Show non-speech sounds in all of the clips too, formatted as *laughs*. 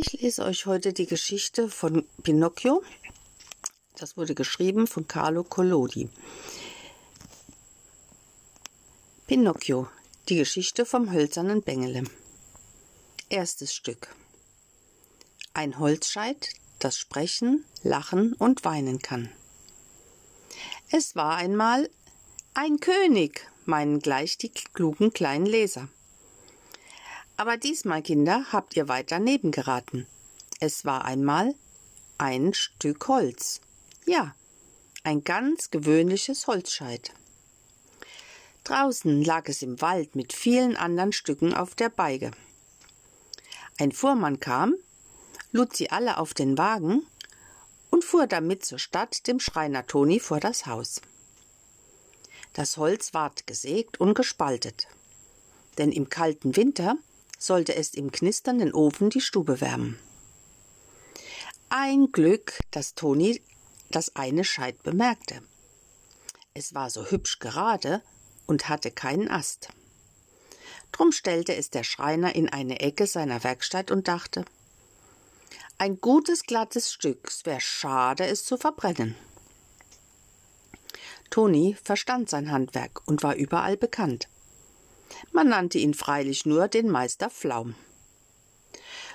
Ich lese euch heute die Geschichte von Pinocchio. Das wurde geschrieben von Carlo Collodi. Pinocchio, die Geschichte vom hölzernen Bengele. Erstes Stück. Ein Holzscheit, das sprechen, lachen und weinen kann. Es war einmal ein König, meinen gleich die klugen kleinen Leser. Aber diesmal, Kinder, habt ihr weit daneben geraten. Es war einmal ein Stück Holz. Ja, ein ganz gewöhnliches Holzscheit. Draußen lag es im Wald mit vielen anderen Stücken auf der Beige. Ein Fuhrmann kam, lud sie alle auf den Wagen und fuhr damit zur Stadt dem Schreiner Toni vor das Haus. Das Holz ward gesägt und gespaltet, denn im kalten Winter sollte es im knisternden Ofen die Stube wärmen. Ein Glück, dass Toni das eine Scheit bemerkte. Es war so hübsch gerade und hatte keinen Ast. Drum stellte es der Schreiner in eine Ecke seiner Werkstatt und dachte, ein gutes, glattes Stück, es wär schade, es zu verbrennen. Toni verstand sein Handwerk und war überall bekannt. Man nannte ihn freilich nur den Meister Flaum.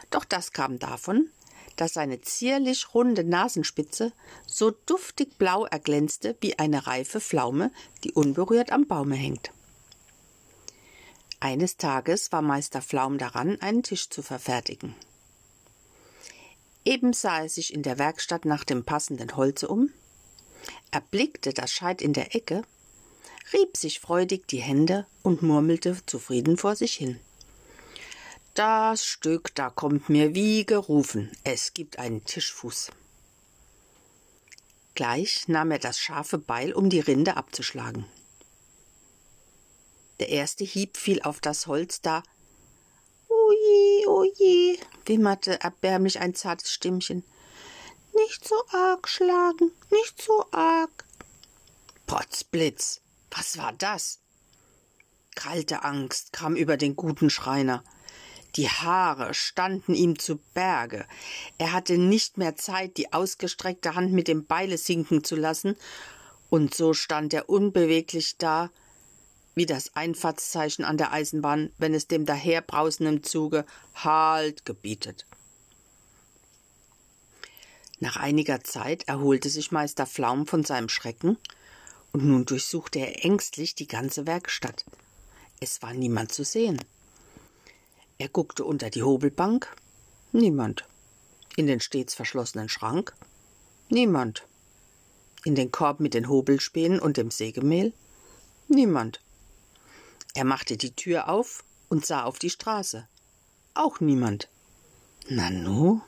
Doch das kam davon, dass seine zierlich runde Nasenspitze so duftig blau erglänzte wie eine reife Pflaume, die unberührt am Baume hängt. Eines Tages war Meister Pflaum daran, einen Tisch zu verfertigen. Eben sah er sich in der Werkstatt nach dem passenden Holze um, erblickte das Scheit in der Ecke rieb sich freudig die Hände und murmelte zufrieden vor sich hin. Das Stück, da kommt mir wie gerufen. Es gibt einen Tischfuß. Gleich nahm er das scharfe Beil, um die Rinde abzuschlagen. Der erste Hieb fiel auf das Holz, da Oje, oje, wimmerte erbärmlich ein zartes Stimmchen. Nicht so arg schlagen, nicht so arg. Potzblitz, was war das? Kalte Angst kam über den guten Schreiner. Die Haare standen ihm zu Berge. Er hatte nicht mehr Zeit, die ausgestreckte Hand mit dem Beile sinken zu lassen, und so stand er unbeweglich da, wie das Einfahrtszeichen an der Eisenbahn, wenn es dem daherbrausenden Zuge Halt gebietet. Nach einiger Zeit erholte sich Meister Flaum von seinem Schrecken und nun durchsuchte er ängstlich die ganze Werkstatt. Es war niemand zu sehen. Er guckte unter die Hobelbank. Niemand. In den stets verschlossenen Schrank. Niemand. In den Korb mit den Hobelspänen und dem Sägemehl. Niemand. Er machte die Tür auf und sah auf die Straße. Auch niemand. Nanu?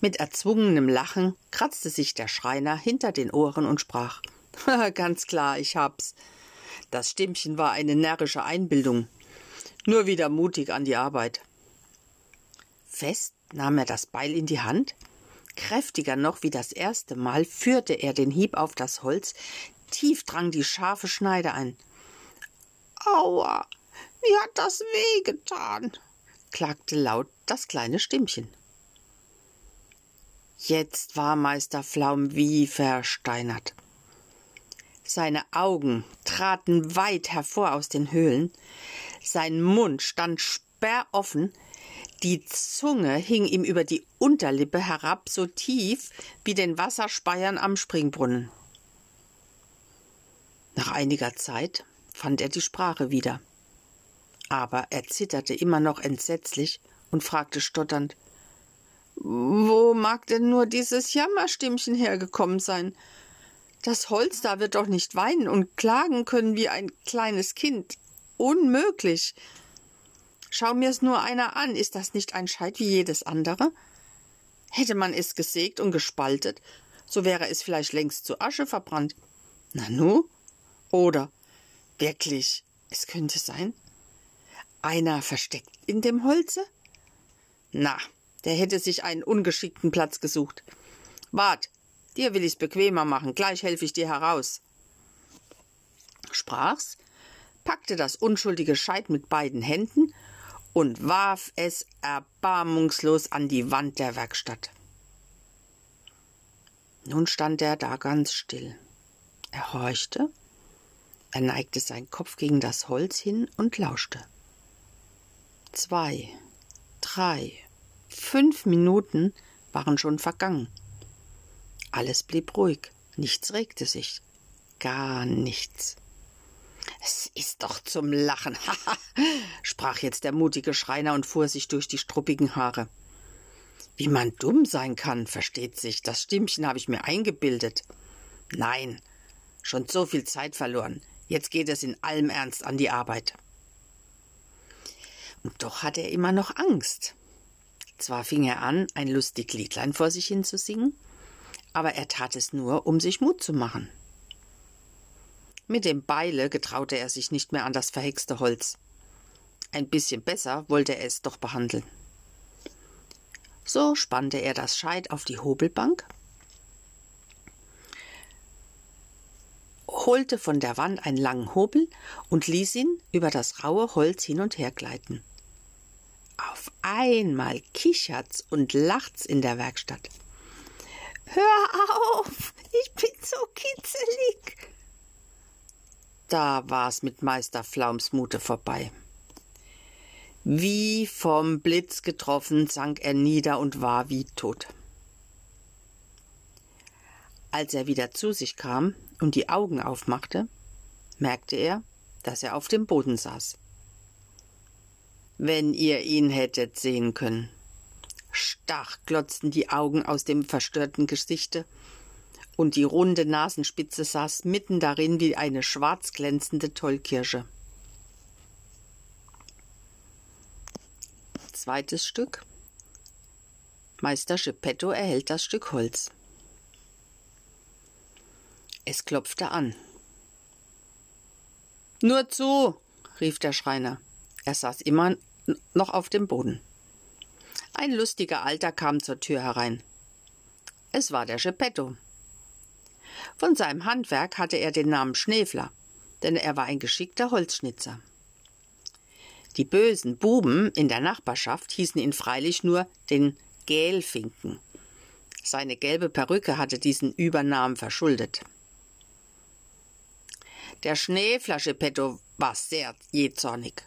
Mit erzwungenem Lachen kratzte sich der Schreiner hinter den Ohren und sprach *laughs* Ganz klar, ich hab's. Das Stimmchen war eine närrische Einbildung. Nur wieder mutig an die Arbeit. Fest nahm er das Beil in die Hand. Kräftiger noch wie das erste Mal führte er den Hieb auf das Holz. Tief drang die scharfe Schneide ein. Aua, mir hat das weh getan, klagte laut das kleine Stimmchen. Jetzt war Meister Flaum wie versteinert. Seine Augen traten weit hervor aus den Höhlen, sein Mund stand sperroffen, die Zunge hing ihm über die Unterlippe herab, so tief wie den Wasserspeiern am Springbrunnen. Nach einiger Zeit fand er die Sprache wieder. Aber er zitterte immer noch entsetzlich und fragte stotternd Wo mag denn nur dieses Jammerstimmchen hergekommen sein? Das Holz da wird doch nicht weinen und klagen können wie ein kleines Kind. Unmöglich. Schau mir's nur einer an, ist das nicht ein Scheit wie jedes andere? Hätte man es gesägt und gespaltet, so wäre es vielleicht längst zu Asche verbrannt. Nanu? Oder wirklich, es könnte sein, einer versteckt in dem Holze? Na, der hätte sich einen ungeschickten Platz gesucht. Wart, Dir will ich's bequemer machen, gleich helfe ich dir heraus. Sprach's, packte das unschuldige Scheit mit beiden Händen und warf es erbarmungslos an die Wand der Werkstatt. Nun stand er da ganz still. Er horchte, er neigte seinen Kopf gegen das Holz hin und lauschte. Zwei, drei, fünf Minuten waren schon vergangen. Alles blieb ruhig, nichts regte sich, gar nichts. Es ist doch zum Lachen, *laughs* haha, sprach jetzt der mutige Schreiner und fuhr sich durch die struppigen Haare. Wie man dumm sein kann, versteht sich, das Stimmchen habe ich mir eingebildet. Nein, schon so viel Zeit verloren. Jetzt geht es in allem Ernst an die Arbeit. Und doch hat er immer noch Angst. Zwar fing er an, ein lustig Liedlein vor sich hin zu singen, aber er tat es nur, um sich Mut zu machen. Mit dem Beile getraute er sich nicht mehr an das verhexte Holz. Ein bisschen besser wollte er es doch behandeln. So spannte er das Scheit auf die Hobelbank, holte von der Wand einen langen Hobel und ließ ihn über das raue Holz hin und her gleiten. Auf einmal kichert's und lacht's in der Werkstatt. Hör auf, ich bin so kitzelig. Da war's mit Meister Flaums Mute vorbei. Wie vom Blitz getroffen sank er nieder und war wie tot. Als er wieder zu sich kam und die Augen aufmachte, merkte er, dass er auf dem Boden saß. Wenn ihr ihn hättet sehen können. Stach glotzten die Augen aus dem verstörten Gesichte, und die runde Nasenspitze saß mitten darin wie eine schwarz glänzende Tollkirsche. Zweites Stück. Meister Geppetto erhält das Stück Holz. Es klopfte an. Nur zu, rief der Schreiner. Er saß immer noch auf dem Boden. Ein lustiger Alter kam zur Tür herein. Es war der Geppetto. Von seinem Handwerk hatte er den Namen Schneefler, denn er war ein geschickter Holzschnitzer. Die bösen Buben in der Nachbarschaft hießen ihn freilich nur den Gälfinken. Seine gelbe Perücke hatte diesen Übernamen verschuldet. Der Schneeflaschepetto war sehr jähzornig.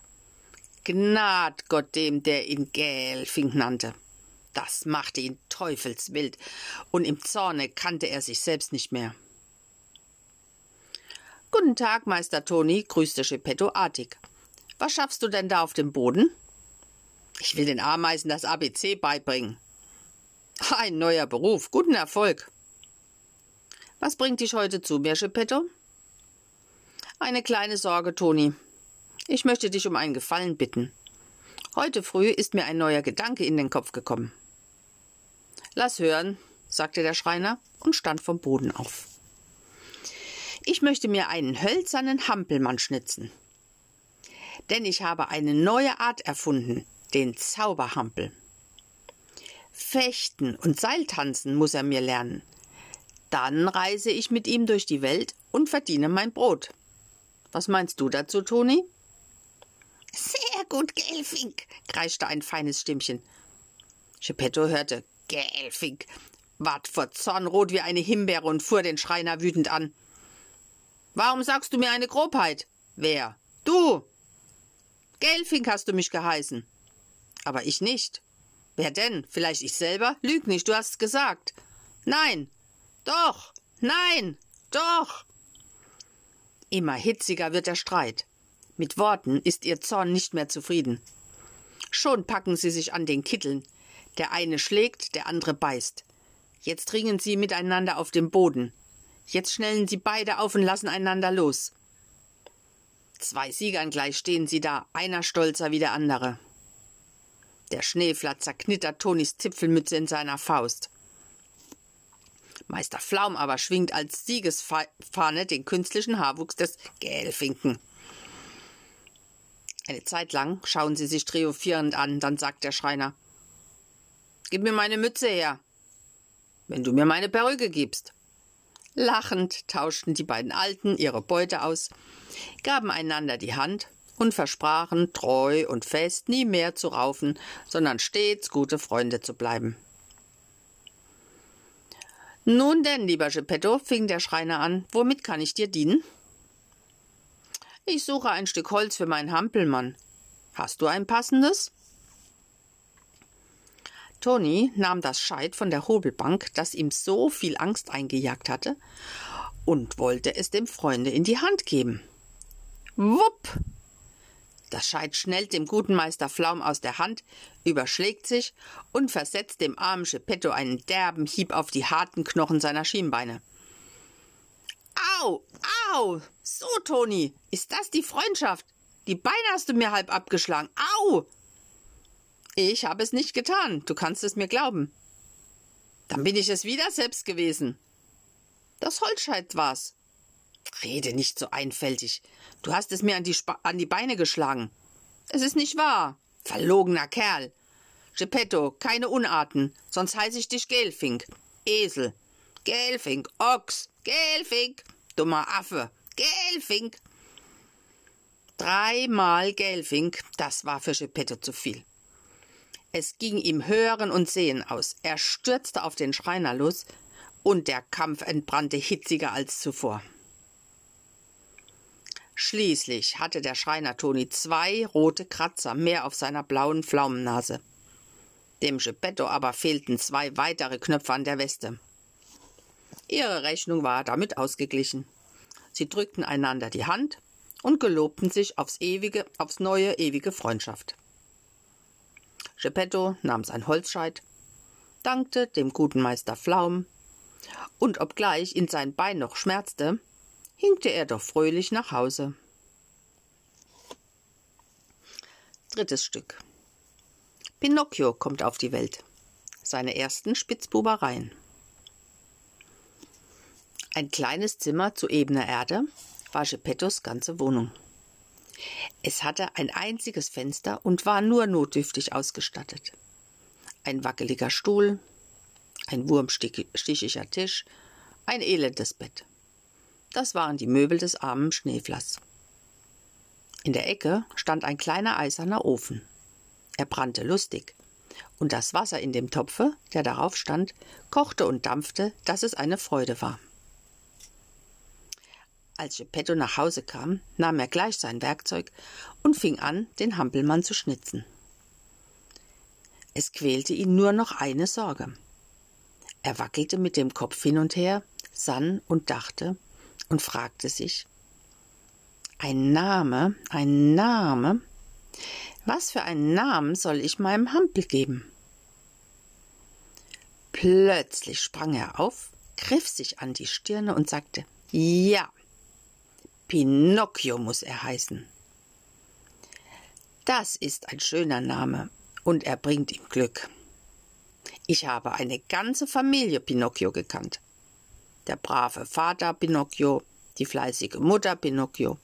Gnad Gott dem, der ihn Gälfink nannte. Das machte ihn teufelswild, und im Zorne kannte er sich selbst nicht mehr. Guten Tag, Meister Toni, grüßte Geppetto artig. Was schaffst du denn da auf dem Boden? Ich will den Ameisen das ABC beibringen. Ein neuer Beruf, guten Erfolg. Was bringt dich heute zu mir, Geppetto? Eine kleine Sorge, Toni. Ich möchte dich um einen Gefallen bitten. Heute früh ist mir ein neuer Gedanke in den Kopf gekommen. Lass hören, sagte der Schreiner und stand vom Boden auf. Ich möchte mir einen hölzernen Hampelmann schnitzen denn ich habe eine neue Art erfunden, den Zauberhampel. Fechten und Seiltanzen muss er mir lernen. Dann reise ich mit ihm durch die Welt und verdiene mein Brot. Was meinst du dazu, Toni? Sehr gut, Gelfink, kreischte ein feines Stimmchen. Geppetto hörte Gelfink, ward vor Zorn rot wie eine Himbeere und fuhr den Schreiner wütend an. Warum sagst du mir eine Grobheit? Wer? Du! Gelfink hast du mich geheißen. Aber ich nicht. Wer denn? Vielleicht ich selber? Lüg nicht, du hast gesagt. Nein. Doch. Nein. Doch. Immer hitziger wird der Streit. Mit Worten ist ihr Zorn nicht mehr zufrieden. Schon packen sie sich an den Kitteln. Der eine schlägt, der andere beißt. Jetzt ringen sie miteinander auf dem Boden. Jetzt schnellen sie beide auf und lassen einander los. Zwei Siegern gleich stehen sie da, einer stolzer wie der andere. Der Schneeflatzer knittert Tonis Zipfelmütze in seiner Faust. Meister Flaum aber schwingt als Siegesfahne den künstlichen Haarwuchs des Gelfinken. Eine Zeit lang schauen sie sich triumphierend an, dann sagt der Schreiner Gib mir meine Mütze her, wenn du mir meine Perücke gibst. Lachend tauschten die beiden Alten ihre Beute aus, gaben einander die Hand und versprachen, treu und fest nie mehr zu raufen, sondern stets gute Freunde zu bleiben. Nun denn, lieber Geppetto, fing der Schreiner an, womit kann ich dir dienen? Ich suche ein Stück Holz für meinen Hampelmann. Hast du ein passendes? Toni nahm das Scheit von der Hobelbank, das ihm so viel Angst eingejagt hatte, und wollte es dem Freunde in die Hand geben. Wupp! Das Scheit schnellt dem guten Meister Flaum aus der Hand, überschlägt sich und versetzt dem armen Geppetto einen derben Hieb auf die harten Knochen seiner Schienbeine. Au, au! So, Toni, ist das die Freundschaft? Die Beine hast du mir halb abgeschlagen. Au! Ich habe es nicht getan, du kannst es mir glauben. Dann bin ich es wieder selbst gewesen. Das Holzscheit war's. Rede nicht so einfältig. Du hast es mir an die, an die Beine geschlagen. Es ist nicht wahr. Verlogener Kerl. Geppetto, keine Unarten, sonst heiße ich dich Gelfink. Esel. Gelfink, Ochs, Gelfink, dummer Affe, Gelfink. Dreimal Gelfink, das war für Geppetto zu viel. Es ging ihm Hören und Sehen aus. Er stürzte auf den Schreiner los, und der Kampf entbrannte hitziger als zuvor. Schließlich hatte der Schreiner Toni zwei rote Kratzer mehr auf seiner blauen Pflaumennase. Dem Geppetto aber fehlten zwei weitere Knöpfe an der Weste. Ihre Rechnung war damit ausgeglichen. Sie drückten einander die Hand und gelobten sich aufs ewige, aufs neue ewige Freundschaft. Geppetto nahm sein Holzscheit, dankte dem guten Meister Flaum, und obgleich ihn sein Bein noch schmerzte, hinkte er doch fröhlich nach Hause. Drittes Stück. Pinocchio kommt auf die Welt. Seine ersten Spitzbubereien. Ein kleines Zimmer zu ebener Erde war Geppettos ganze Wohnung. Es hatte ein einziges Fenster und war nur notdürftig ausgestattet. Ein wackeliger Stuhl, ein wurmstichiger Tisch, ein elendes Bett. Das waren die Möbel des armen Schneeflass. In der Ecke stand ein kleiner eiserner Ofen. Er brannte lustig, und das Wasser in dem Topfe, der darauf stand, kochte und dampfte, dass es eine Freude war. Als Geppetto nach Hause kam, nahm er gleich sein Werkzeug und fing an, den Hampelmann zu schnitzen. Es quälte ihn nur noch eine Sorge. Er wackelte mit dem Kopf hin und her, sann und dachte und fragte sich Ein Name, ein Name. Was für einen Namen soll ich meinem Hampel geben? Plötzlich sprang er auf, griff sich an die Stirne und sagte Ja, Pinocchio muss er heißen. Das ist ein schöner Name und er bringt ihm Glück. Ich habe eine ganze Familie Pinocchio gekannt. Der brave Vater Pinocchio, die fleißige Mutter Pinocchio,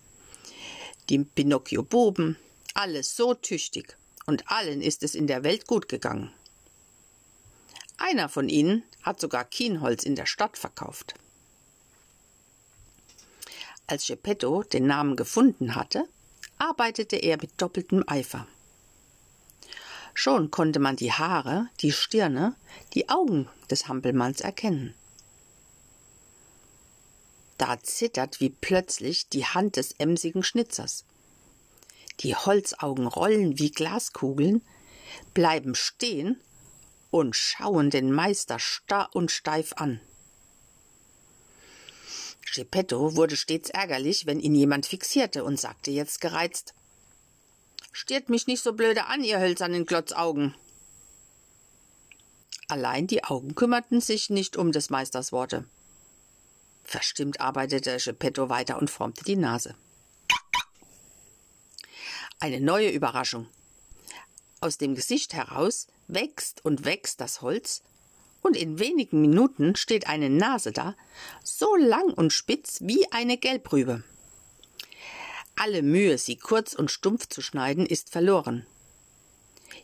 die Pinocchio-Buben, alles so tüchtig, und allen ist es in der Welt gut gegangen. Einer von ihnen hat sogar Kienholz in der Stadt verkauft. Als Geppetto den Namen gefunden hatte, arbeitete er mit doppeltem Eifer. Schon konnte man die Haare, die Stirne, die Augen des Hampelmanns erkennen. Da zittert wie plötzlich die Hand des emsigen Schnitzers. Die Holzaugen rollen wie Glaskugeln, bleiben stehen und schauen den Meister starr und steif an. Geppetto wurde stets ärgerlich, wenn ihn jemand fixierte und sagte jetzt gereizt Stiert mich nicht so blöde an, ihr hölzernen Glotzaugen. Allein die Augen kümmerten sich nicht um des Meisters Worte. Verstimmt arbeitete Geppetto weiter und formte die Nase. Eine neue Überraschung. Aus dem Gesicht heraus wächst und wächst das Holz, und in wenigen Minuten steht eine Nase da, so lang und spitz wie eine Gelbrübe. Alle Mühe, sie kurz und stumpf zu schneiden, ist verloren.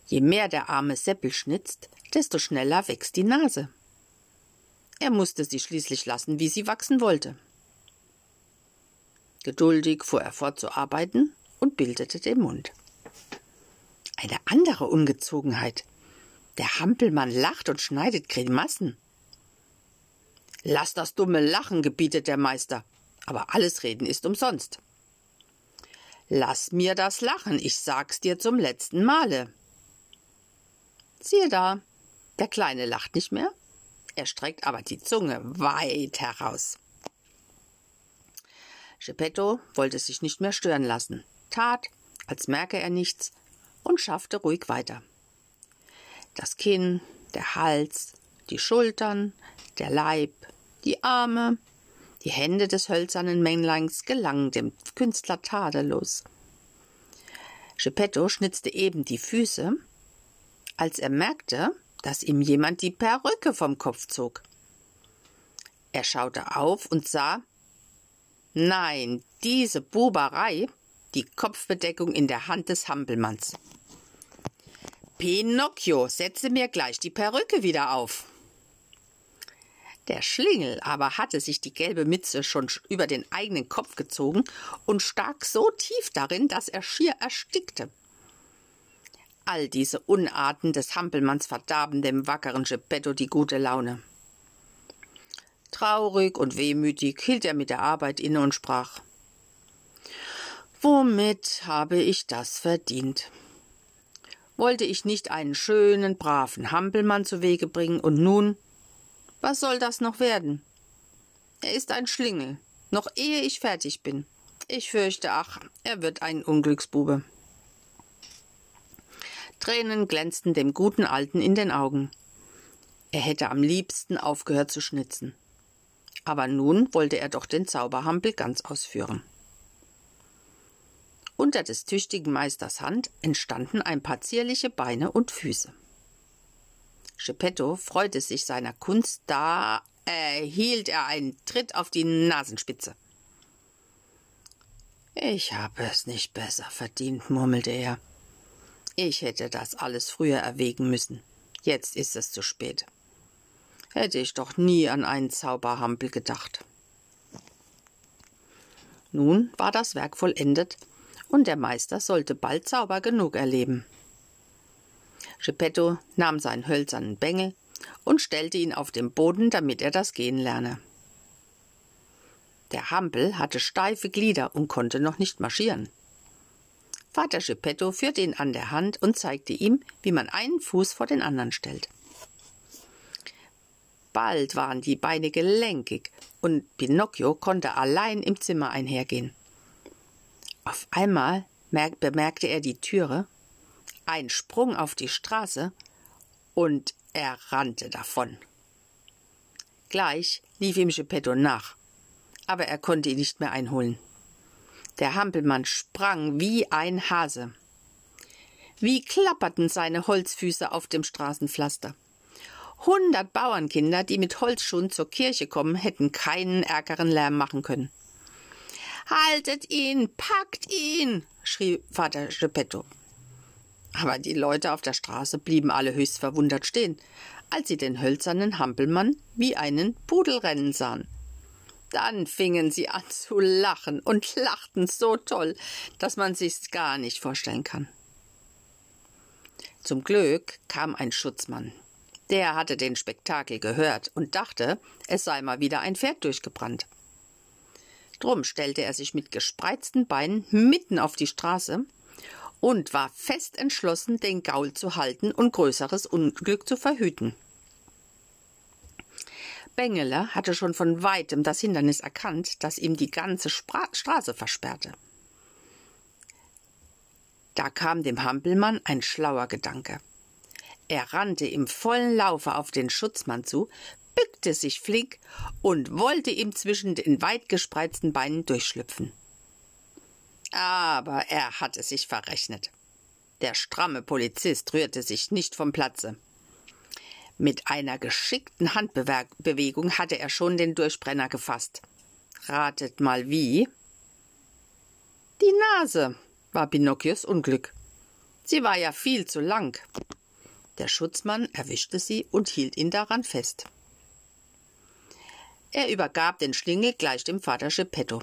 Je mehr der arme Seppel schnitzt, desto schneller wächst die Nase. Er musste sie schließlich lassen, wie sie wachsen wollte. Geduldig fuhr er fort zu arbeiten und bildete den Mund. Eine andere Ungezogenheit. Der Hampelmann lacht und schneidet Grimassen. Lass das dumme Lachen, gebietet der Meister, aber alles Reden ist umsonst. Lass mir das Lachen, ich sag's dir zum letzten Male. Siehe da, der Kleine lacht nicht mehr, er streckt aber die Zunge weit heraus. Geppetto wollte sich nicht mehr stören lassen, tat, als merke er nichts, und schaffte ruhig weiter. Das Kinn, der Hals, die Schultern, der Leib, die Arme, die Hände des hölzernen Männleins gelangen dem Künstler tadellos. Geppetto schnitzte eben die Füße, als er merkte, dass ihm jemand die Perücke vom Kopf zog. Er schaute auf und sah, nein, diese Buberei, die Kopfbedeckung in der Hand des Hampelmanns. Pinocchio, setze mir gleich die Perücke wieder auf. Der Schlingel aber hatte sich die gelbe Mütze schon über den eigenen Kopf gezogen und stak so tief darin, dass er schier erstickte. All diese Unarten des Hampelmanns verdarben dem wackeren Geppetto die gute Laune. Traurig und wehmütig hielt er mit der Arbeit inne und sprach Womit habe ich das verdient? Wollte ich nicht einen schönen, braven Hampelmann zu Wege bringen, und nun was soll das noch werden? Er ist ein Schlingel, noch ehe ich fertig bin. Ich fürchte, ach, er wird ein Unglücksbube. Tränen glänzten dem guten Alten in den Augen. Er hätte am liebsten aufgehört zu schnitzen. Aber nun wollte er doch den Zauberhampel ganz ausführen. Unter des tüchtigen Meisters Hand entstanden ein paar zierliche Beine und Füße. Geppetto freute sich seiner Kunst, da erhielt er einen Tritt auf die Nasenspitze. Ich habe es nicht besser verdient, murmelte er. Ich hätte das alles früher erwägen müssen. Jetzt ist es zu spät. Hätte ich doch nie an einen Zauberhampel gedacht. Nun war das Werk vollendet, und der Meister sollte bald Zauber genug erleben. Geppetto nahm seinen hölzernen Bengel und stellte ihn auf den Boden, damit er das Gehen lerne. Der Hampel hatte steife Glieder und konnte noch nicht marschieren. Vater Geppetto führte ihn an der Hand und zeigte ihm, wie man einen Fuß vor den anderen stellt. Bald waren die Beine gelenkig und Pinocchio konnte allein im Zimmer einhergehen. Auf einmal bemerkte er die Türe ein Sprung auf die Straße und er rannte davon. Gleich lief ihm Geppetto nach, aber er konnte ihn nicht mehr einholen. Der Hampelmann sprang wie ein Hase. Wie klapperten seine Holzfüße auf dem Straßenpflaster. Hundert Bauernkinder, die mit Holzschuhen zur Kirche kommen, hätten keinen ärgeren Lärm machen können. Haltet ihn, packt ihn, schrie Vater Geppetto. Aber die Leute auf der Straße blieben alle höchst verwundert stehen, als sie den hölzernen Hampelmann wie einen Pudel rennen sahen. Dann fingen sie an zu lachen und lachten so toll, dass man sich's gar nicht vorstellen kann. Zum Glück kam ein Schutzmann. Der hatte den Spektakel gehört und dachte, es sei mal wieder ein Pferd durchgebrannt. Drum stellte er sich mit gespreizten Beinen mitten auf die Straße und war fest entschlossen, den Gaul zu halten und größeres Unglück zu verhüten. Bengele hatte schon von weitem das Hindernis erkannt, das ihm die ganze Spra Straße versperrte. Da kam dem Hampelmann ein schlauer Gedanke. Er rannte im vollen Laufe auf den Schutzmann zu, bückte sich flink und wollte ihm zwischen den weit gespreizten Beinen durchschlüpfen. Aber er hatte sich verrechnet. Der stramme Polizist rührte sich nicht vom Platze. Mit einer geschickten Handbewegung hatte er schon den Durchbrenner gefasst. Ratet mal wie? Die Nase war Pinocchios Unglück. Sie war ja viel zu lang. Der Schutzmann erwischte sie und hielt ihn daran fest. Er übergab den Schlingel gleich dem Vater Geppetto.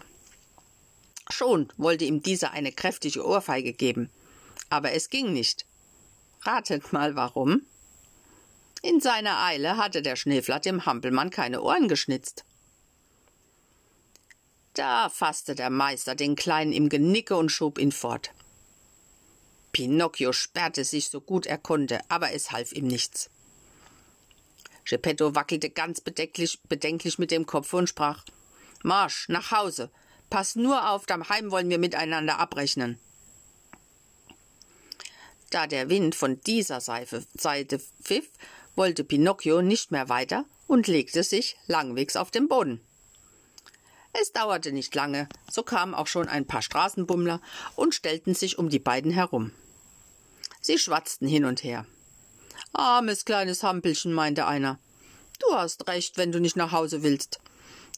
Schon wollte ihm dieser eine kräftige Ohrfeige geben, aber es ging nicht. Ratet mal warum? In seiner Eile hatte der Schneeflatt dem Hampelmann keine Ohren geschnitzt. Da fasste der Meister den Kleinen im Genicke und schob ihn fort. Pinocchio sperrte sich so gut er konnte, aber es half ihm nichts. Geppetto wackelte ganz bedenklich, bedenklich mit dem Kopf und sprach Marsch, nach Hause. Pass nur auf, daheim wollen wir miteinander abrechnen. Da der Wind von dieser Seite pfiff, wollte Pinocchio nicht mehr weiter und legte sich langwegs auf den Boden. Es dauerte nicht lange, so kamen auch schon ein paar Straßenbummler und stellten sich um die beiden herum. Sie schwatzten hin und her. Armes kleines Hampelchen, meinte einer. Du hast recht, wenn du nicht nach Hause willst.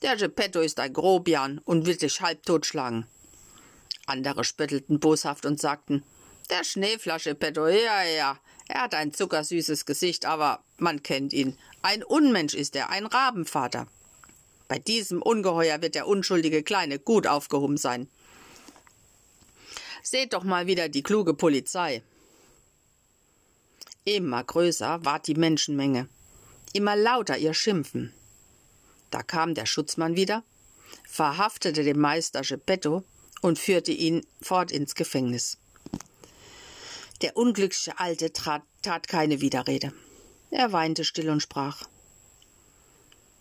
Der Geppetto ist ein Grobian und will dich halb totschlagen. Andere spöttelten boshaft und sagten, der Schneeflasche Petto, ja, ja, er hat ein zuckersüßes Gesicht, aber man kennt ihn. Ein Unmensch ist er, ein Rabenvater. Bei diesem Ungeheuer wird der unschuldige Kleine gut aufgehoben sein. Seht doch mal wieder die kluge Polizei. Immer größer ward die Menschenmenge, immer lauter ihr Schimpfen. Da kam der Schutzmann wieder, verhaftete den Meister Geppetto und führte ihn fort ins Gefängnis. Der unglückliche Alte trat, tat keine Widerrede. Er weinte still und sprach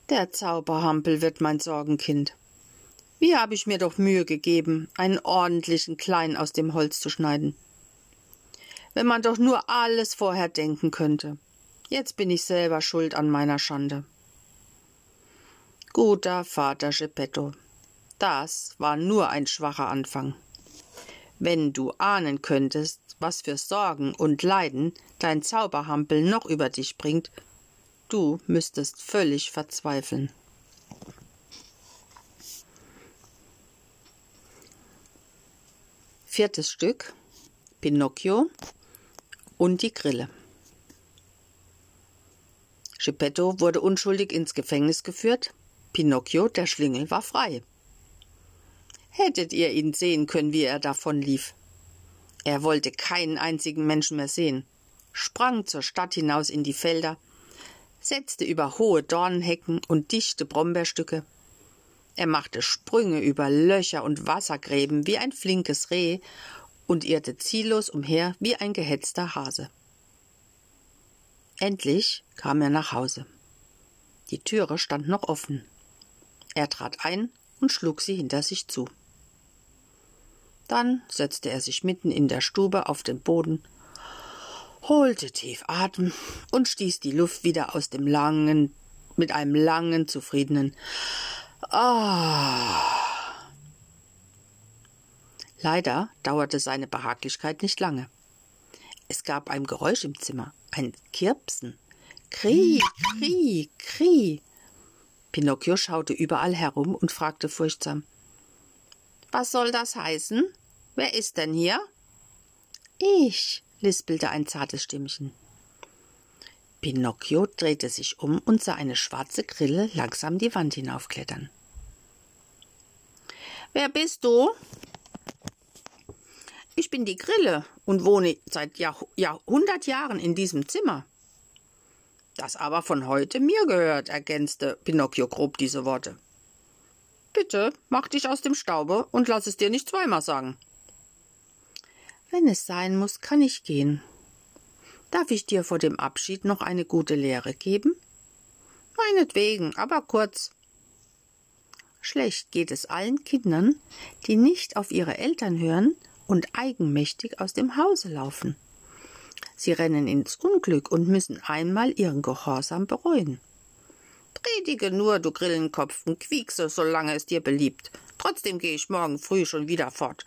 Der Zauberhampel wird mein Sorgenkind. Wie habe ich mir doch Mühe gegeben, einen ordentlichen Klein aus dem Holz zu schneiden. Wenn man doch nur alles vorher denken könnte. Jetzt bin ich selber schuld an meiner Schande. Guter Vater Geppetto, das war nur ein schwacher Anfang. Wenn du ahnen könntest, was für Sorgen und Leiden dein Zauberhampel noch über dich bringt, du müsstest völlig verzweifeln. Viertes Stück Pinocchio und die Grille. Geppetto wurde unschuldig ins Gefängnis geführt, Pinocchio, der Schlingel, war frei. Hättet ihr ihn sehen können, wie er davonlief. Er wollte keinen einzigen Menschen mehr sehen, sprang zur Stadt hinaus in die Felder, setzte über hohe Dornenhecken und dichte Brombeerstücke. Er machte Sprünge über Löcher und Wassergräben wie ein flinkes Reh und irrte ziellos umher wie ein gehetzter Hase. Endlich kam er nach Hause. Die Türe stand noch offen. Er trat ein und schlug sie hinter sich zu. Dann setzte er sich mitten in der Stube auf den Boden, holte tief Atem und stieß die Luft wieder aus dem langen, mit einem langen, zufriedenen Ah. Leider dauerte seine Behaglichkeit nicht lange. Es gab ein Geräusch im Zimmer, ein Kirpsen. Krie, krie, krie. Pinocchio schaute überall herum und fragte furchtsam: Was soll das heißen? Wer ist denn hier? Ich, lispelte ein zartes Stimmchen. Pinocchio drehte sich um und sah eine schwarze Grille langsam die Wand hinaufklettern. Wer bist du? Ich bin die Grille und wohne seit Jahrhundert Jahren in diesem Zimmer. Das aber von heute mir gehört, ergänzte Pinocchio grob diese Worte. Bitte, mach dich aus dem Staube und lass es dir nicht zweimal sagen. Wenn es sein muss, kann ich gehen. Darf ich dir vor dem Abschied noch eine gute Lehre geben? Meinetwegen, aber kurz. Schlecht geht es allen Kindern, die nicht auf ihre Eltern hören und eigenmächtig aus dem Hause laufen. Sie rennen ins Unglück und müssen einmal ihren Gehorsam bereuen. Predige nur, du Grillenkopf, und quiekse, solange es dir beliebt. Trotzdem gehe ich morgen früh schon wieder fort.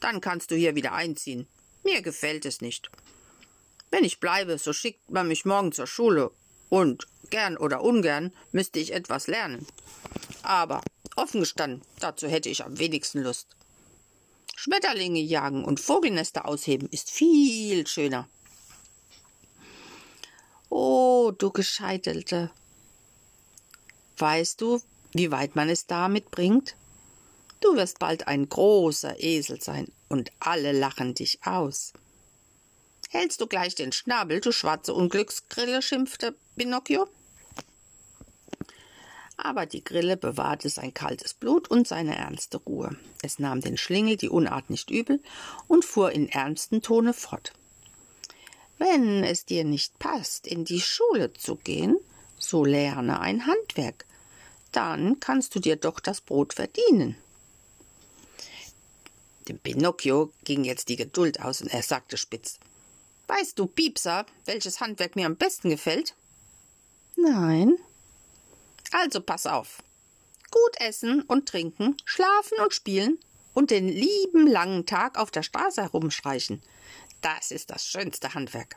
Dann kannst du hier wieder einziehen. Mir gefällt es nicht. Wenn ich bleibe, so schickt man mich morgen zur Schule. Und, gern oder ungern, müsste ich etwas lernen. Aber, offen gestanden, dazu hätte ich am wenigsten Lust. Schmetterlinge jagen und Vogelnester ausheben ist viel schöner. Oh, du Gescheitelte. Weißt du, wie weit man es damit bringt? Du wirst bald ein großer Esel sein, und alle lachen dich aus. Hältst du gleich den Schnabel, du schwarze Unglücksgrille, schimpfte Pinocchio. Aber die Grille bewahrte sein kaltes Blut und seine ernste Ruhe. Es nahm den Schlingel die Unart nicht übel und fuhr in ernstem Tone fort. Wenn es dir nicht passt, in die Schule zu gehen, so lerne ein Handwerk. Dann kannst du dir doch das Brot verdienen. Dem Pinocchio ging jetzt die Geduld aus und er sagte spitz: Weißt du, Piepser, welches Handwerk mir am besten gefällt? Nein, also pass auf. Gut essen und trinken, schlafen und spielen und den lieben langen Tag auf der Straße herumstreichen. Das ist das schönste Handwerk.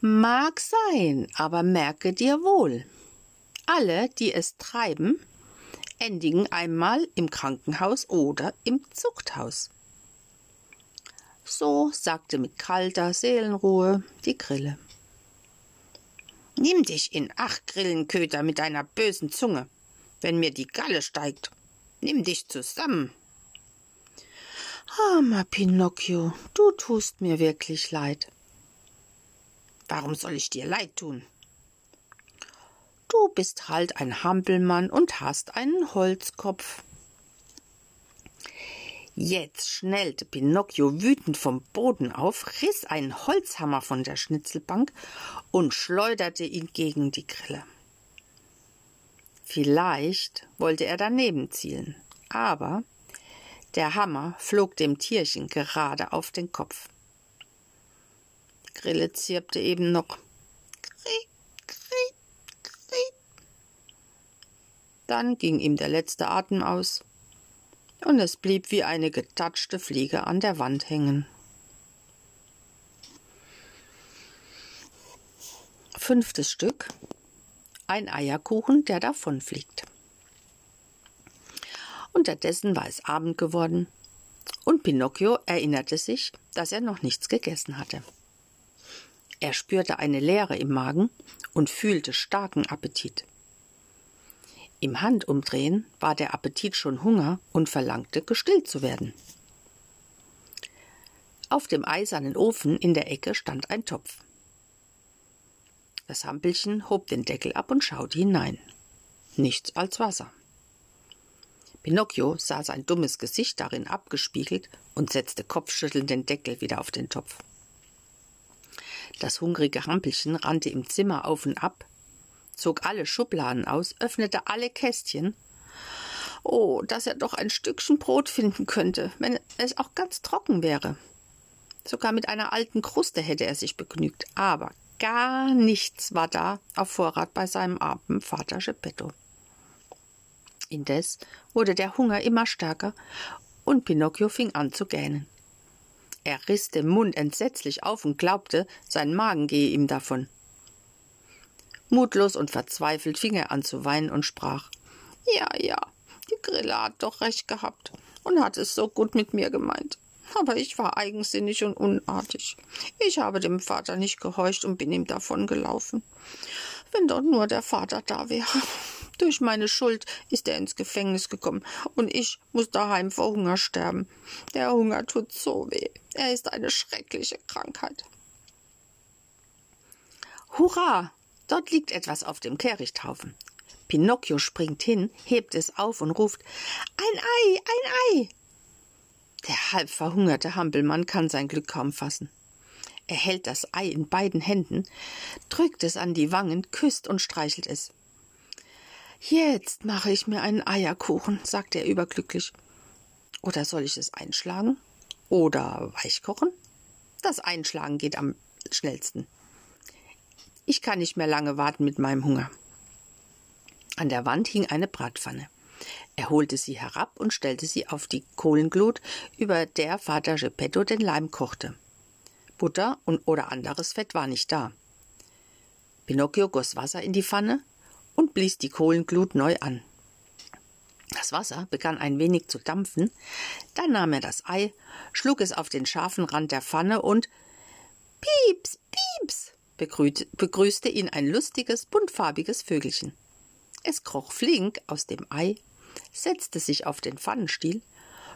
Mag sein, aber merke dir wohl. Alle, die es treiben, endigen einmal im Krankenhaus oder im Zuchthaus. So sagte mit kalter Seelenruhe die Grille. Nimm dich in Acht, Grillenköter, mit deiner bösen Zunge, wenn mir die Galle steigt. Nimm dich zusammen. Armer Pinocchio, du tust mir wirklich leid. Warum soll ich dir leid tun? Du bist halt ein Hampelmann und hast einen Holzkopf. Jetzt schnellte Pinocchio wütend vom Boden auf, riss einen Holzhammer von der Schnitzelbank und schleuderte ihn gegen die Grille. Vielleicht wollte er daneben zielen, aber der Hammer flog dem Tierchen gerade auf den Kopf. Die Grille zirpte eben noch. Krieg, krieg, krieg. Dann ging ihm der letzte Atem aus und es blieb wie eine getatschte Fliege an der Wand hängen. Fünftes Stück ein Eierkuchen, der davonfliegt. Unterdessen war es Abend geworden, und Pinocchio erinnerte sich, dass er noch nichts gegessen hatte. Er spürte eine Leere im Magen und fühlte starken Appetit. Im Handumdrehen war der Appetit schon Hunger und verlangte, gestillt zu werden. Auf dem eisernen Ofen in der Ecke stand ein Topf. Das Hampelchen hob den Deckel ab und schaute hinein. Nichts als Wasser. Pinocchio sah sein dummes Gesicht darin abgespiegelt und setzte kopfschüttelnd den Deckel wieder auf den Topf. Das hungrige Hampelchen rannte im Zimmer auf und ab, zog alle Schubladen aus, öffnete alle Kästchen. Oh, dass er doch ein Stückchen Brot finden könnte, wenn es auch ganz trocken wäre. Sogar mit einer alten Kruste hätte er sich begnügt, aber gar nichts war da auf Vorrat bei seinem armen Vater Geppetto. Indes wurde der Hunger immer stärker und Pinocchio fing an zu gähnen. Er riss den Mund entsetzlich auf und glaubte, sein Magen gehe ihm davon. Mutlos und verzweifelt fing er an zu weinen und sprach Ja, ja, die Grille hat doch recht gehabt und hat es so gut mit mir gemeint. Aber ich war eigensinnig und unartig. Ich habe dem Vater nicht gehorcht und bin ihm davongelaufen. Wenn doch nur der Vater da wäre. Durch meine Schuld ist er ins Gefängnis gekommen und ich muss daheim vor Hunger sterben. Der Hunger tut so weh. Er ist eine schreckliche Krankheit. Hurra! Dort liegt etwas auf dem Kehrichthaufen. Pinocchio springt hin, hebt es auf und ruft Ein Ei, ein Ei. Der halb verhungerte Hampelmann kann sein Glück kaum fassen. Er hält das Ei in beiden Händen, drückt es an die Wangen, küsst und streichelt es. Jetzt mache ich mir einen Eierkuchen, sagt er überglücklich. Oder soll ich es einschlagen? Oder weichkochen? Das Einschlagen geht am schnellsten. Ich kann nicht mehr lange warten mit meinem Hunger. An der Wand hing eine Bratpfanne. Er holte sie herab und stellte sie auf die Kohlenglut, über der Vater Geppetto den Leim kochte. Butter und oder anderes Fett war nicht da. Pinocchio goss Wasser in die Pfanne und blies die Kohlenglut neu an. Das Wasser begann ein wenig zu dampfen, dann nahm er das Ei, schlug es auf den scharfen Rand der Pfanne und Pieps, pieps, begrüßte ihn ein lustiges, buntfarbiges Vögelchen. Es kroch flink aus dem Ei setzte sich auf den Pfannenstiel,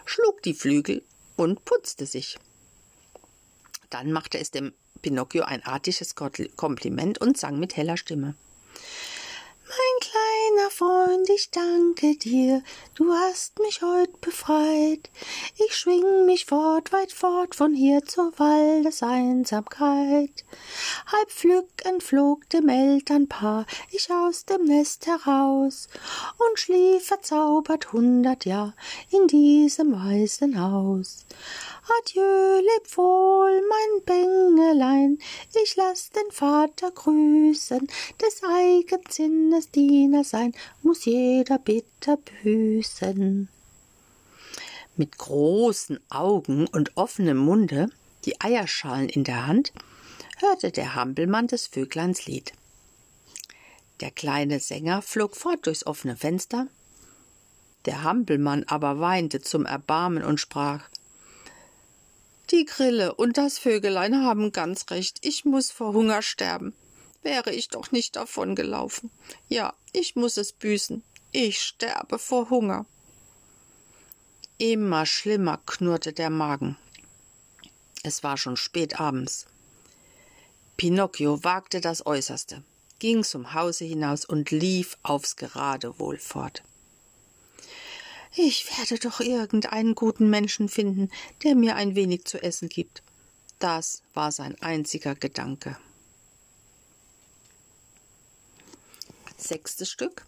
schlug die Flügel und putzte sich. Dann machte es dem Pinocchio ein artiges Kompliment und sang mit heller Stimme. Mein kleiner Freund, ich danke dir, du hast mich heut befreit. Ich schwing mich fort, weit fort von hier zur Waldeseinsamkeit. Halb pflückend flog dem Elternpaar ich aus dem Nest heraus und schlief verzaubert hundert Jahr in diesem weißen Haus. Adieu, leb wohl, mein Bengelein, ich lass den Vater grüßen, des Eigensinnes Diener sein, muss jeder bitter büßen. Mit großen Augen und offenem Munde, die Eierschalen in der Hand, hörte der Hampelmann des Vögleins Lied. Der kleine Sänger flog fort durchs offene Fenster, der Hampelmann aber weinte zum Erbarmen und sprach die Grille und das Vögelein haben ganz recht, ich muss vor Hunger sterben. Wäre ich doch nicht davongelaufen. Ja, ich muss es büßen. Ich sterbe vor Hunger. Immer schlimmer knurrte der Magen. Es war schon spät abends. Pinocchio wagte das Äußerste, ging zum Hause hinaus und lief aufs Geradewohl fort. Ich werde doch irgendeinen guten Menschen finden, der mir ein wenig zu essen gibt. Das war sein einziger Gedanke. Sechstes Stück.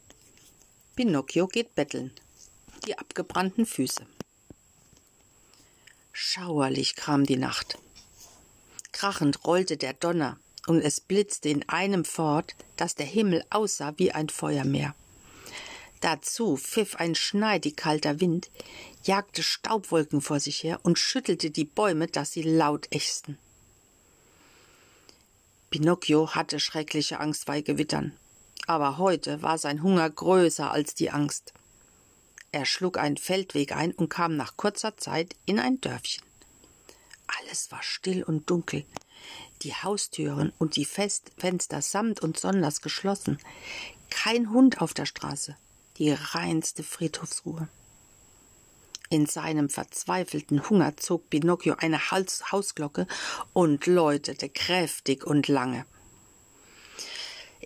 Pinocchio geht betteln. Die abgebrannten Füße. Schauerlich kam die Nacht. Krachend rollte der Donner, und es blitzte in einem fort, dass der Himmel aussah wie ein Feuermeer. Dazu pfiff ein schneidig kalter Wind, jagte Staubwolken vor sich her und schüttelte die Bäume, dass sie laut ächzten. Pinocchio hatte schreckliche Angst bei Gewittern, aber heute war sein Hunger größer als die Angst. Er schlug einen Feldweg ein und kam nach kurzer Zeit in ein Dörfchen. Alles war still und dunkel, die Haustüren und die Fenster samt und sonders geschlossen, kein Hund auf der Straße, die reinste Friedhofsruhe. In seinem verzweifelten Hunger zog Pinocchio eine Haus Hausglocke und läutete kräftig und lange.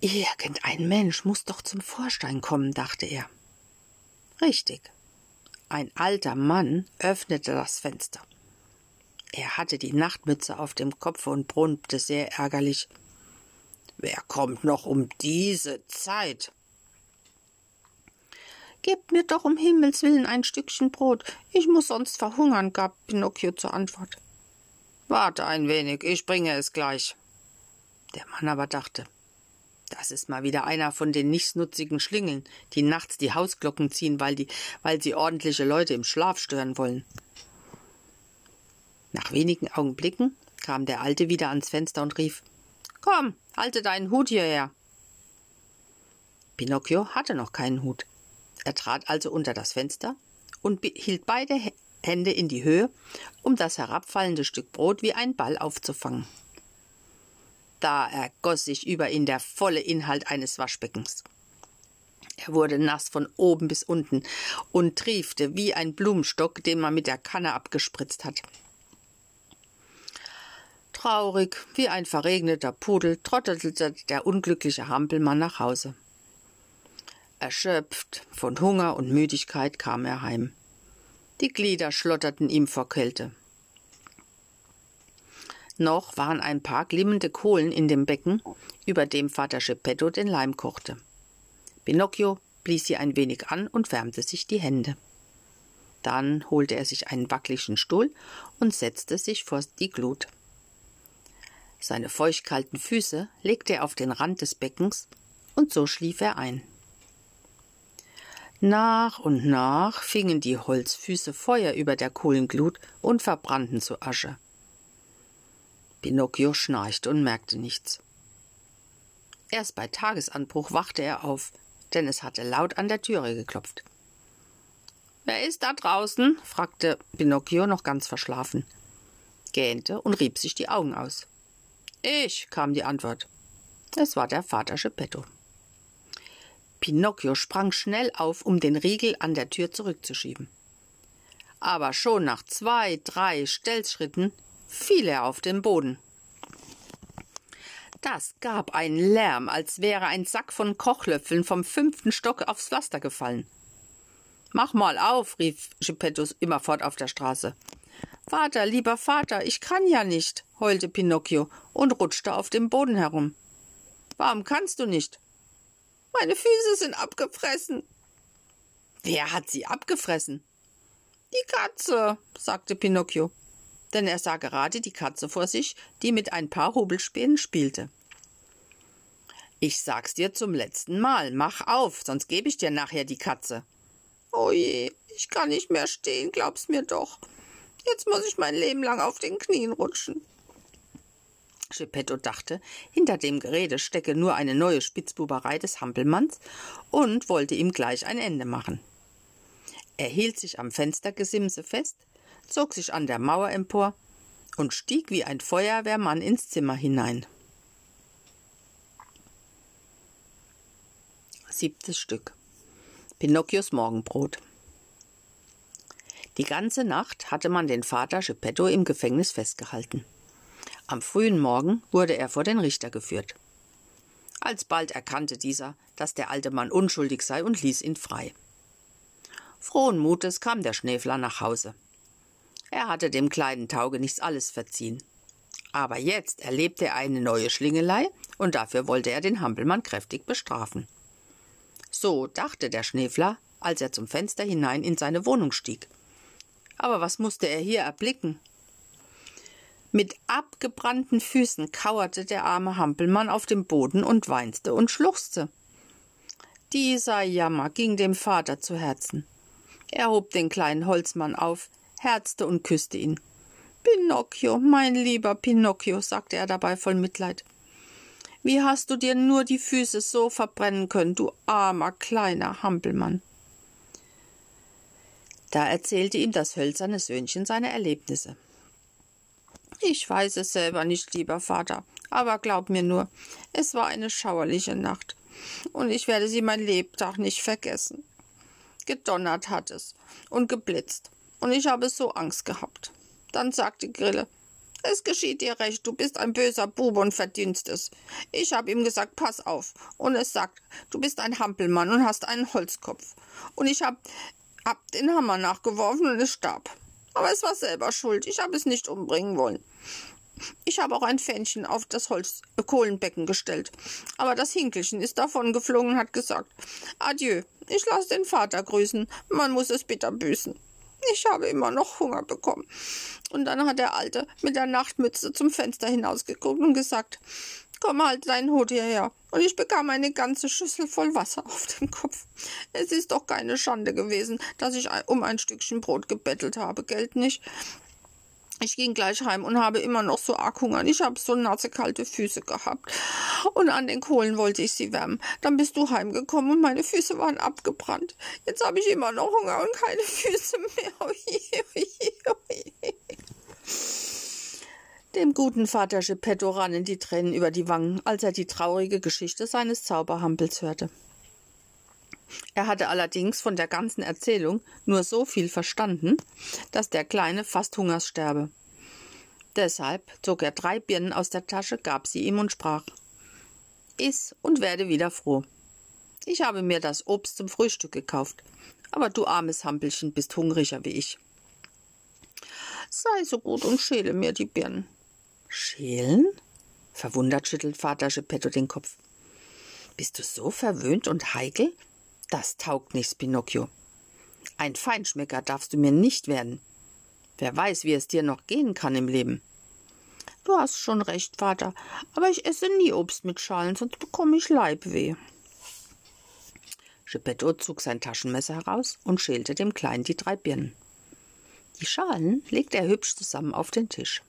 Irgendein Mensch muss doch zum Vorstein kommen, dachte er. Richtig. Ein alter Mann öffnete das Fenster. Er hatte die Nachtmütze auf dem Kopfe und brummte sehr ärgerlich. Wer kommt noch um diese Zeit? Gebt mir doch um Himmels willen ein Stückchen Brot, ich muss sonst verhungern, gab Pinocchio zur Antwort. Warte ein wenig, ich bringe es gleich. Der Mann aber dachte, das ist mal wieder einer von den nichtsnutzigen Schlingeln, die nachts die Hausglocken ziehen, weil, die, weil sie ordentliche Leute im Schlaf stören wollen. Nach wenigen Augenblicken kam der Alte wieder ans Fenster und rief Komm, halte deinen Hut hierher. Pinocchio hatte noch keinen Hut. Er trat also unter das Fenster und hielt beide Hände in die Höhe, um das herabfallende Stück Brot wie ein Ball aufzufangen. Da ergoss sich über ihn der volle Inhalt eines Waschbeckens. Er wurde nass von oben bis unten und triefte wie ein Blumenstock, den man mit der Kanne abgespritzt hat. Traurig wie ein verregneter Pudel trottelte der unglückliche Hampelmann nach Hause. Erschöpft von Hunger und Müdigkeit kam er heim. Die Glieder schlotterten ihm vor Kälte. Noch waren ein paar glimmende Kohlen in dem Becken, über dem Vater Geppetto den Leim kochte. Pinocchio blies sie ein wenig an und wärmte sich die Hände. Dann holte er sich einen wackeligen Stuhl und setzte sich vor die Glut. Seine feuchtkalten Füße legte er auf den Rand des Beckens, und so schlief er ein. Nach und nach fingen die Holzfüße Feuer über der Kohlenglut und verbrannten zu Asche. Pinocchio schnarchte und merkte nichts. Erst bei Tagesanbruch wachte er auf, denn es hatte laut an der Türe geklopft. Wer ist da draußen? fragte Pinocchio noch ganz verschlafen, gähnte und rieb sich die Augen aus. Ich, kam die Antwort. Es war der Vater Geppetto. Pinocchio sprang schnell auf, um den Riegel an der Tür zurückzuschieben. Aber schon nach zwei, drei Stellschritten fiel er auf den Boden. Das gab einen Lärm, als wäre ein Sack von Kochlöffeln vom fünften Stock aufs Pflaster gefallen. Mach mal auf, rief Geppetto immerfort auf der Straße. Vater, lieber Vater, ich kann ja nicht, heulte Pinocchio und rutschte auf dem Boden herum. Warum kannst du nicht? Meine Füße sind abgefressen. Wer hat sie abgefressen? Die Katze, sagte Pinocchio denn er sah gerade die Katze vor sich, die mit ein paar Hobelspänen spielte. Ich sag's dir zum letzten Mal, mach auf, sonst gebe ich dir nachher die Katze. Oh je, ich kann nicht mehr stehen, glaub's mir doch. Jetzt muss ich mein Leben lang auf den Knien rutschen. Geppetto dachte, hinter dem Gerede stecke nur eine neue Spitzbuberei des Hampelmanns und wollte ihm gleich ein Ende machen. Er hielt sich am Fenstergesimse fest, zog sich an der Mauer empor und stieg wie ein Feuerwehrmann ins Zimmer hinein. Siebtes Stück Pinocchios Morgenbrot Die ganze Nacht hatte man den Vater Geppetto im Gefängnis festgehalten. Am frühen Morgen wurde er vor den Richter geführt. Alsbald erkannte dieser, dass der alte Mann unschuldig sei und ließ ihn frei. Frohen Mutes kam der Schneefler nach Hause. Er hatte dem kleinen Taugenichts alles verziehen. Aber jetzt erlebte er eine neue Schlingelei, und dafür wollte er den Hampelmann kräftig bestrafen. So dachte der Schneefler, als er zum Fenster hinein in seine Wohnung stieg. Aber was musste er hier erblicken? Mit abgebrannten Füßen kauerte der arme Hampelmann auf dem Boden und weinste und schluchzte. Dieser Jammer ging dem Vater zu Herzen. Er hob den kleinen Holzmann auf, herzte und küsste ihn. Pinocchio, mein lieber Pinocchio, sagte er dabei voll Mitleid. Wie hast du dir nur die Füße so verbrennen können, du armer kleiner Hampelmann? Da erzählte ihm das hölzerne Söhnchen seine Erlebnisse. Ich weiß es selber nicht, lieber Vater, aber glaub mir nur, es war eine schauerliche Nacht, und ich werde sie mein Lebtag nicht vergessen. Gedonnert hat es und geblitzt, und ich habe so Angst gehabt. Dann sagte Grille, es geschieht dir recht, du bist ein böser Bube und verdienst es. Ich habe ihm gesagt, pass auf. Und es sagt, du bist ein Hampelmann und hast einen Holzkopf. Und ich habe hab den Hammer nachgeworfen und es starb. Aber es war selber schuld. Ich habe es nicht umbringen wollen. Ich habe auch ein Fähnchen auf das Holz äh, gestellt. Aber das Hinkelchen ist davon geflogen und hat gesagt, Adieu, ich lasse den Vater grüßen. Man muss es bitter büßen. Ich habe immer noch Hunger bekommen. Und dann hat der Alte mit der Nachtmütze zum Fenster hinausgeguckt und gesagt, komm halt deinen Hut hierher. Und ich bekam eine ganze Schüssel voll Wasser *laughs* auf dem Kopf. Es ist doch keine Schande gewesen, dass ich um ein Stückchen Brot gebettelt habe, Geld nicht. Ich ging gleich heim und habe immer noch so arg Hunger. Ich habe so nasse, kalte Füße gehabt. Und an den Kohlen wollte ich sie wärmen. Dann bist du heimgekommen und meine Füße waren abgebrannt. Jetzt habe ich immer noch Hunger und keine *laughs* Füße mehr. Dem guten Vater Geppetto rannen die Tränen über die Wangen, als er die traurige Geschichte seines Zauberhampels hörte. Er hatte allerdings von der ganzen Erzählung nur so viel verstanden, dass der Kleine fast Hungers sterbe. Deshalb zog er drei Birnen aus der Tasche, gab sie ihm und sprach Iss und werde wieder froh. Ich habe mir das Obst zum Frühstück gekauft, aber du armes Hampelchen bist hungriger wie ich. Sei so gut und schäle mir die Birnen. Schälen? Verwundert schüttelt Vater Geppetto den Kopf. Bist du so verwöhnt und heikel? Das taugt nichts, Pinocchio. Ein Feinschmecker darfst du mir nicht werden. Wer weiß, wie es dir noch gehen kann im Leben. Du hast schon recht, Vater, aber ich esse nie Obst mit Schalen, sonst bekomme ich Leibweh. Geppetto zog sein Taschenmesser heraus und schälte dem Kleinen die drei Birnen. Die Schalen legte er hübsch zusammen auf den Tisch.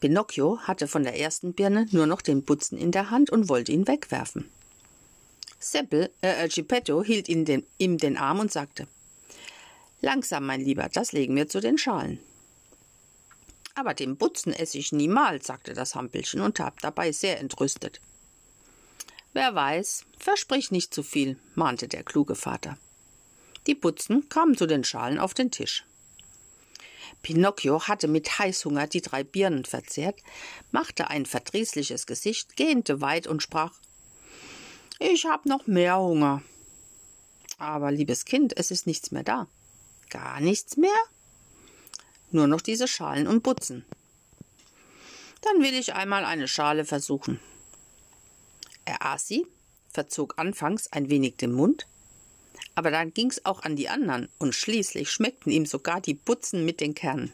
Pinocchio hatte von der ersten Birne nur noch den Butzen in der Hand und wollte ihn wegwerfen. Seppel, äh, Geppetto hielt ihm den, ihm den Arm und sagte, Langsam, mein Lieber, das legen wir zu den Schalen. Aber den Butzen esse ich niemals, sagte das Hampelchen und tat dabei sehr entrüstet. Wer weiß, versprich nicht zu viel, mahnte der kluge Vater. Die Putzen kamen zu den Schalen auf den Tisch. Pinocchio hatte mit Heißhunger die drei Birnen verzehrt, machte ein verdrießliches Gesicht, gähnte weit und sprach Ich hab noch mehr Hunger. Aber, liebes Kind, es ist nichts mehr da. Gar nichts mehr? Nur noch diese Schalen und Butzen. Dann will ich einmal eine Schale versuchen. Er aß sie, verzog anfangs ein wenig den Mund, aber dann ging's auch an die anderen und schließlich schmeckten ihm sogar die Butzen mit den Kernen.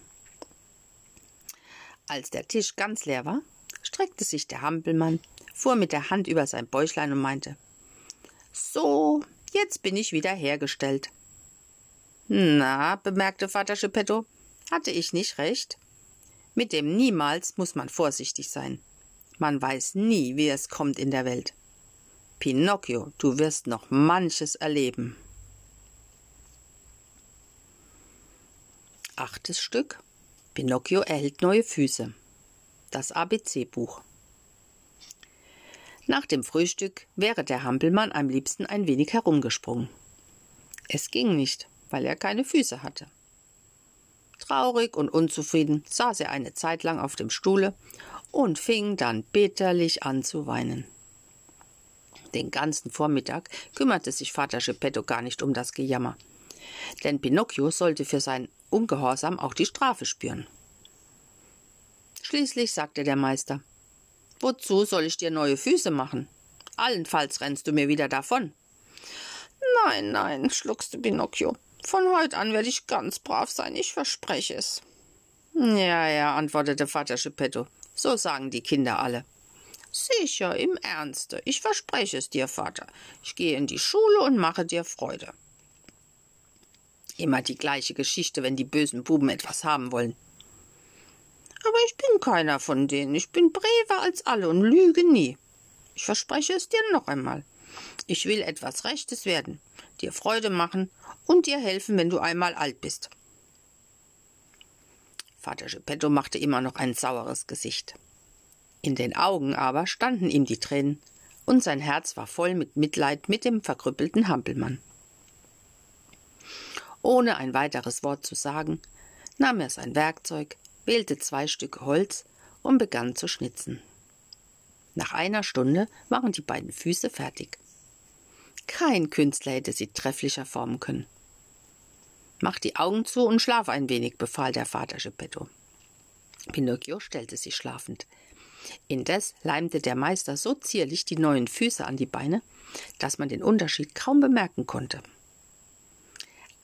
Als der Tisch ganz leer war, streckte sich der Hampelmann, fuhr mit der Hand über sein Bäuchlein und meinte So, jetzt bin ich wieder hergestellt. Na, bemerkte Vater Geppetto, hatte ich nicht recht? Mit dem niemals muss man vorsichtig sein. Man weiß nie, wie es kommt in der Welt. Pinocchio, du wirst noch manches erleben. Achtes Stück. Pinocchio erhält neue Füße. Das ABC-Buch. Nach dem Frühstück wäre der Hampelmann am liebsten ein wenig herumgesprungen. Es ging nicht, weil er keine Füße hatte. Traurig und unzufrieden saß er eine Zeit lang auf dem Stuhle und fing dann bitterlich an zu weinen. Den ganzen Vormittag kümmerte sich Vater Geppetto gar nicht um das Gejammer. Denn Pinocchio sollte für sein Ungehorsam auch die Strafe spüren. Schließlich sagte der Meister: Wozu soll ich dir neue Füße machen? Allenfalls rennst du mir wieder davon. Nein, nein, schluckste Pinocchio. Von heute an werde ich ganz brav sein, ich verspreche es. Ja, ja, antwortete Vater Geppetto. So sagen die Kinder alle. Sicher, im Ernste. Ich verspreche es dir, Vater. Ich gehe in die Schule und mache dir Freude. Immer die gleiche Geschichte, wenn die bösen Buben etwas haben wollen. Aber ich bin keiner von denen. Ich bin braver als alle und lüge nie. Ich verspreche es dir noch einmal. Ich will etwas Rechtes werden, dir Freude machen und dir helfen, wenn du einmal alt bist. Vater Geppetto machte immer noch ein saueres Gesicht. In den Augen aber standen ihm die Tränen, und sein Herz war voll mit Mitleid mit dem verkrüppelten Hampelmann. Ohne ein weiteres Wort zu sagen, nahm er sein Werkzeug, wählte zwei Stücke Holz und begann zu schnitzen. Nach einer Stunde waren die beiden Füße fertig. Kein Künstler hätte sie trefflicher formen können. Mach die Augen zu und schlaf ein wenig, befahl der Vater Geppetto. Pinocchio stellte sich schlafend. Indes leimte der Meister so zierlich die neuen Füße an die Beine, dass man den Unterschied kaum bemerken konnte.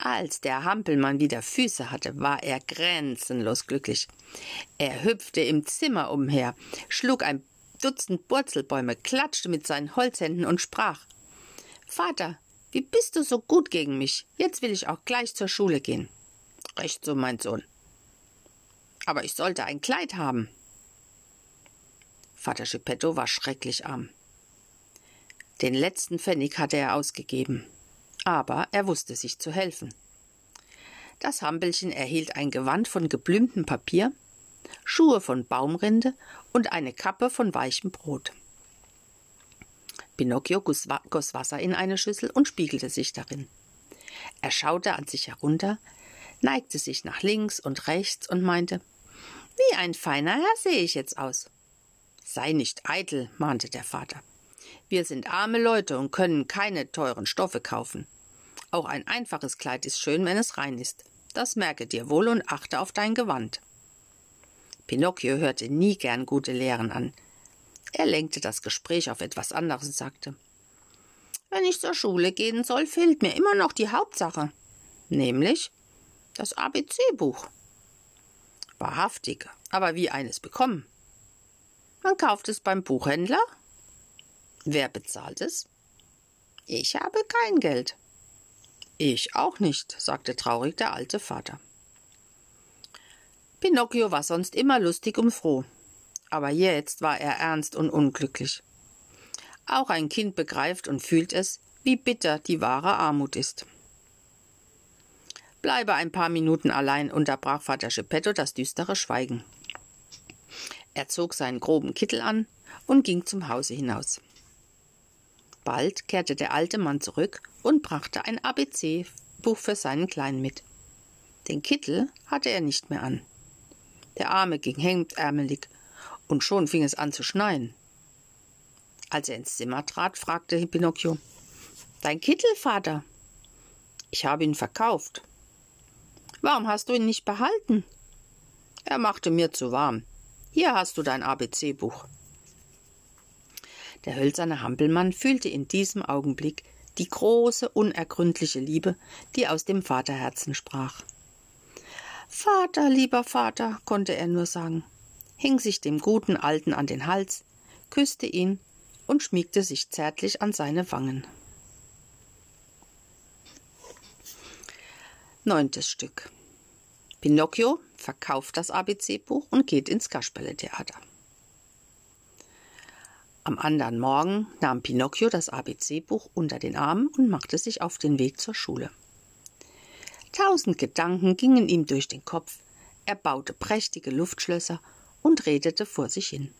Als der Hampelmann wieder Füße hatte, war er grenzenlos glücklich. Er hüpfte im Zimmer umher, schlug ein Dutzend Burzelbäume, klatschte mit seinen Holzhänden und sprach Vater, wie bist du so gut gegen mich? Jetzt will ich auch gleich zur Schule gehen. Recht so, mein Sohn. Aber ich sollte ein Kleid haben. Vater Geppetto war schrecklich arm. Den letzten Pfennig hatte er ausgegeben aber er wusste sich zu helfen. Das Hampelchen erhielt ein Gewand von geblümtem Papier, Schuhe von Baumrinde und eine Kappe von weichem Brot. Pinocchio goss Wasser in eine Schüssel und spiegelte sich darin. Er schaute an sich herunter, neigte sich nach links und rechts und meinte Wie ein feiner Herr sehe ich jetzt aus. Sei nicht eitel, mahnte der Vater. Wir sind arme Leute und können keine teuren Stoffe kaufen. Auch ein einfaches Kleid ist schön, wenn es rein ist. Das merke dir wohl und achte auf dein Gewand. Pinocchio hörte nie gern gute Lehren an. Er lenkte das Gespräch auf etwas anderes und sagte Wenn ich zur Schule gehen soll, fehlt mir immer noch die Hauptsache, nämlich das ABC-Buch. Wahrhaftig, aber wie eines bekommen? Man kauft es beim Buchhändler. Wer bezahlt es? Ich habe kein Geld. Ich auch nicht, sagte traurig der alte Vater. Pinocchio war sonst immer lustig und froh, aber jetzt war er ernst und unglücklich. Auch ein Kind begreift und fühlt es, wie bitter die wahre Armut ist. Bleibe ein paar Minuten allein, unterbrach Vater Geppetto das düstere Schweigen. Er zog seinen groben Kittel an und ging zum Hause hinaus. Bald kehrte der alte Mann zurück und brachte ein ABC-Buch für seinen Kleinen mit. Den Kittel hatte er nicht mehr an. Der Arme ging hemdärmelig, und schon fing es an zu schneien. Als er ins Zimmer trat, fragte Pinocchio Dein Kittel, Vater? Ich habe ihn verkauft. Warum hast du ihn nicht behalten? Er machte mir zu warm. Hier hast du dein ABC-Buch. Der hölzerne Hampelmann fühlte in diesem Augenblick die große, unergründliche Liebe, die aus dem Vaterherzen sprach. Vater, lieber Vater, konnte er nur sagen, hing sich dem guten Alten an den Hals, küsste ihn und schmiegte sich zärtlich an seine Wangen. Neuntes Stück. Pinocchio verkauft das ABC-Buch und geht ins Kasperletheater. Am anderen Morgen nahm Pinocchio das ABC-Buch unter den Arm und machte sich auf den Weg zur Schule. Tausend Gedanken gingen ihm durch den Kopf, er baute prächtige Luftschlösser und redete vor sich hin.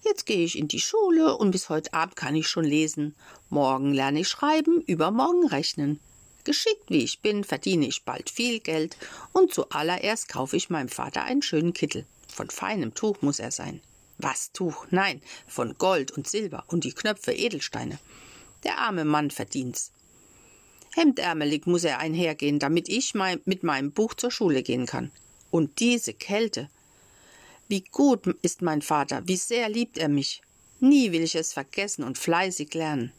Jetzt gehe ich in die Schule und bis heute Abend kann ich schon lesen. Morgen lerne ich schreiben, übermorgen rechnen. Geschickt wie ich bin, verdiene ich bald viel Geld und zuallererst kaufe ich meinem Vater einen schönen Kittel. Von feinem Tuch muss er sein. Was Tuch? Nein, von Gold und Silber und die Knöpfe Edelsteine. Der arme Mann verdient's. Hemdärmelig muss er einhergehen, damit ich mein, mit meinem Buch zur Schule gehen kann. Und diese Kälte. Wie gut ist mein Vater, wie sehr liebt er mich. Nie will ich es vergessen und fleißig lernen.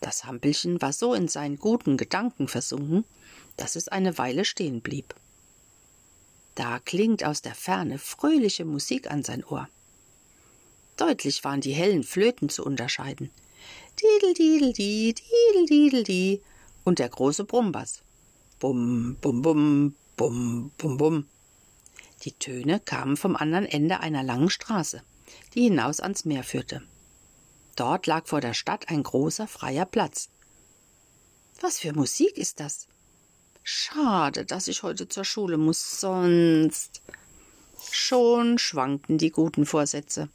Das Hampelchen war so in seinen guten Gedanken versunken, dass es eine Weile stehen blieb. Da klingt aus der Ferne fröhliche Musik an sein Ohr. Deutlich waren die hellen Flöten zu unterscheiden. Didel, didel, di, didel, didel, di. Und der große Brummbass. Bum, bum, bum, bum, bum, bum. Die Töne kamen vom anderen Ende einer langen Straße, die hinaus ans Meer führte. Dort lag vor der Stadt ein großer freier Platz. Was für Musik ist das? Schade, dass ich heute zur Schule muss, sonst. Schon schwankten die guten Vorsätze.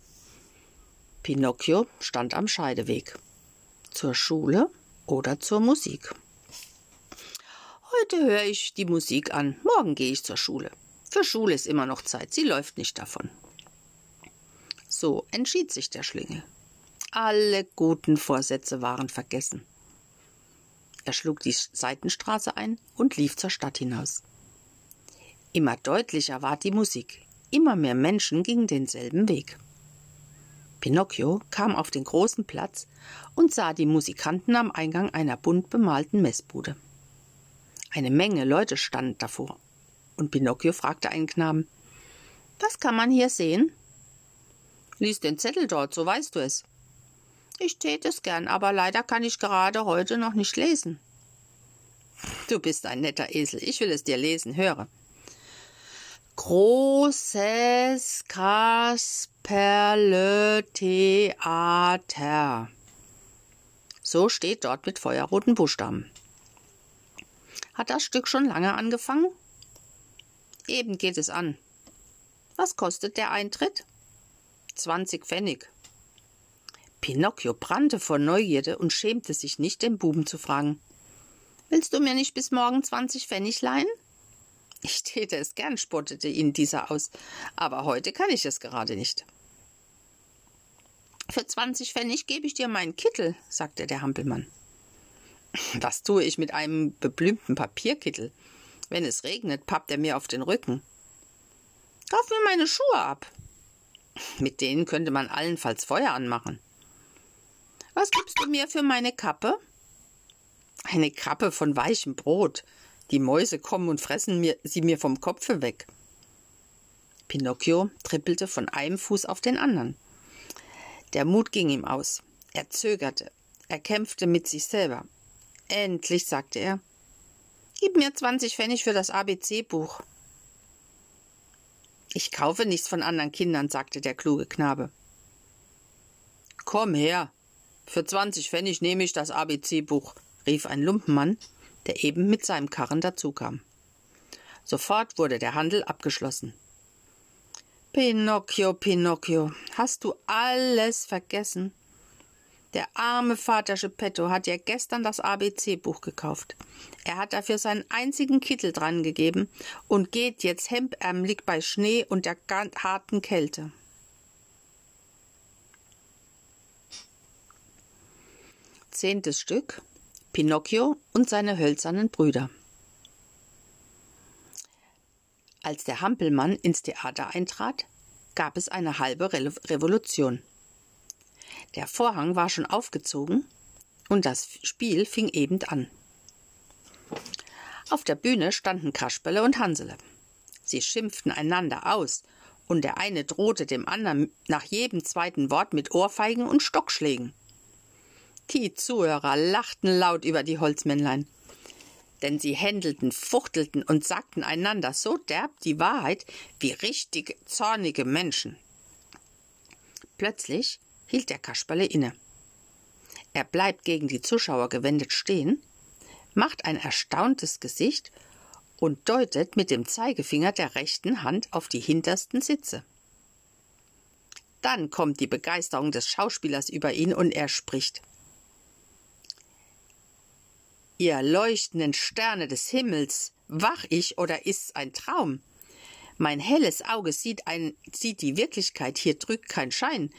Pinocchio stand am Scheideweg. Zur Schule oder zur Musik. Heute höre ich die Musik an, morgen gehe ich zur Schule. Für Schule ist immer noch Zeit, sie läuft nicht davon. So entschied sich der Schlingel. Alle guten Vorsätze waren vergessen. Er schlug die Seitenstraße ein und lief zur Stadt hinaus. Immer deutlicher ward die Musik, immer mehr Menschen gingen denselben Weg. Pinocchio kam auf den großen Platz und sah die Musikanten am Eingang einer bunt bemalten Messbude. Eine Menge Leute standen davor, und Pinocchio fragte einen Knaben Was kann man hier sehen? Lies den Zettel dort, so weißt du es. Ich täte es gern, aber leider kann ich gerade heute noch nicht lesen. Du bist ein netter Esel. Ich will es dir lesen. Höre. Großes Kasperle-Theater. So steht dort mit feuerroten Buchstaben. Hat das Stück schon lange angefangen? Eben geht es an. Was kostet der Eintritt? 20 Pfennig. Pinocchio brannte vor Neugierde und schämte sich nicht, den Buben zu fragen. Willst du mir nicht bis morgen zwanzig Pfennig leihen? Ich täte es gern, spottete ihn dieser aus, aber heute kann ich es gerade nicht. Für zwanzig Pfennig gebe ich dir meinen Kittel, sagte der Hampelmann. Was tue ich mit einem beblümten Papierkittel? Wenn es regnet, pappt er mir auf den Rücken. Kauf mir meine Schuhe ab. Mit denen könnte man allenfalls Feuer anmachen. Was gibst du mir für meine Kappe? Eine Kappe von weichem Brot. Die Mäuse kommen und fressen mir, sie mir vom Kopfe weg. Pinocchio trippelte von einem Fuß auf den anderen. Der Mut ging ihm aus. Er zögerte. Er kämpfte mit sich selber. Endlich sagte er: Gib mir zwanzig Pfennig für das ABC-Buch. Ich kaufe nichts von anderen Kindern, sagte der kluge Knabe. Komm her, für zwanzig Pfennig nehme ich das ABC-Buch, rief ein Lumpenmann, der eben mit seinem Karren dazukam. Sofort wurde der Handel abgeschlossen. Pinocchio, Pinocchio, hast du alles vergessen? Der arme Vater Geppetto hat ja gestern das ABC-Buch gekauft. Er hat dafür seinen einzigen Kittel dran gegeben und geht jetzt hemdärmelig bei Schnee und der harten Kälte. Zehntes Stück Pinocchio und seine hölzernen Brüder. Als der Hampelmann ins Theater eintrat, gab es eine halbe Re Revolution. Der Vorhang war schon aufgezogen und das Spiel fing eben an. Auf der Bühne standen Kasperle und Hansele. Sie schimpften einander aus, und der eine drohte dem anderen nach jedem zweiten Wort mit Ohrfeigen und Stockschlägen. Die Zuhörer lachten laut über die Holzmännlein, denn sie händelten, fuchtelten und sagten einander so derb die Wahrheit wie richtig zornige Menschen. Plötzlich hielt der Kasperle inne. Er bleibt gegen die Zuschauer gewendet stehen, macht ein erstauntes Gesicht und deutet mit dem Zeigefinger der rechten Hand auf die hintersten Sitze. Dann kommt die Begeisterung des Schauspielers über ihn und er spricht. Ihr leuchtenden Sterne des Himmels, wach ich oder ist's ein Traum? Mein helles Auge sieht, ein, sieht die Wirklichkeit, hier trügt kein Schein.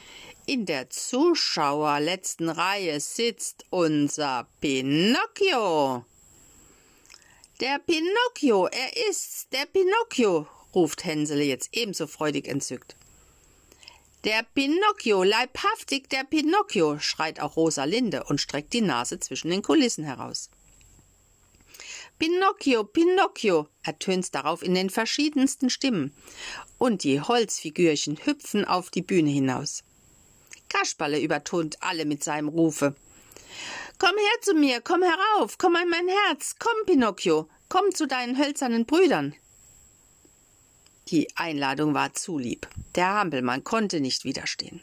In der Zuschauerletzten Reihe sitzt unser Pinocchio. Der Pinocchio, er ist's, der Pinocchio, ruft Hänsele jetzt ebenso freudig entzückt. Der Pinocchio, leibhaftig der Pinocchio, schreit auch Rosalinde und streckt die Nase zwischen den Kulissen heraus. Pinocchio, Pinocchio, ertönt's darauf in den verschiedensten Stimmen, und die Holzfigürchen hüpfen auf die Bühne hinaus. Kasperle übertont alle mit seinem Rufe. Komm her zu mir, komm herauf, komm an mein Herz, komm, Pinocchio, komm zu deinen hölzernen Brüdern. Die Einladung war zu lieb. Der Hampelmann konnte nicht widerstehen.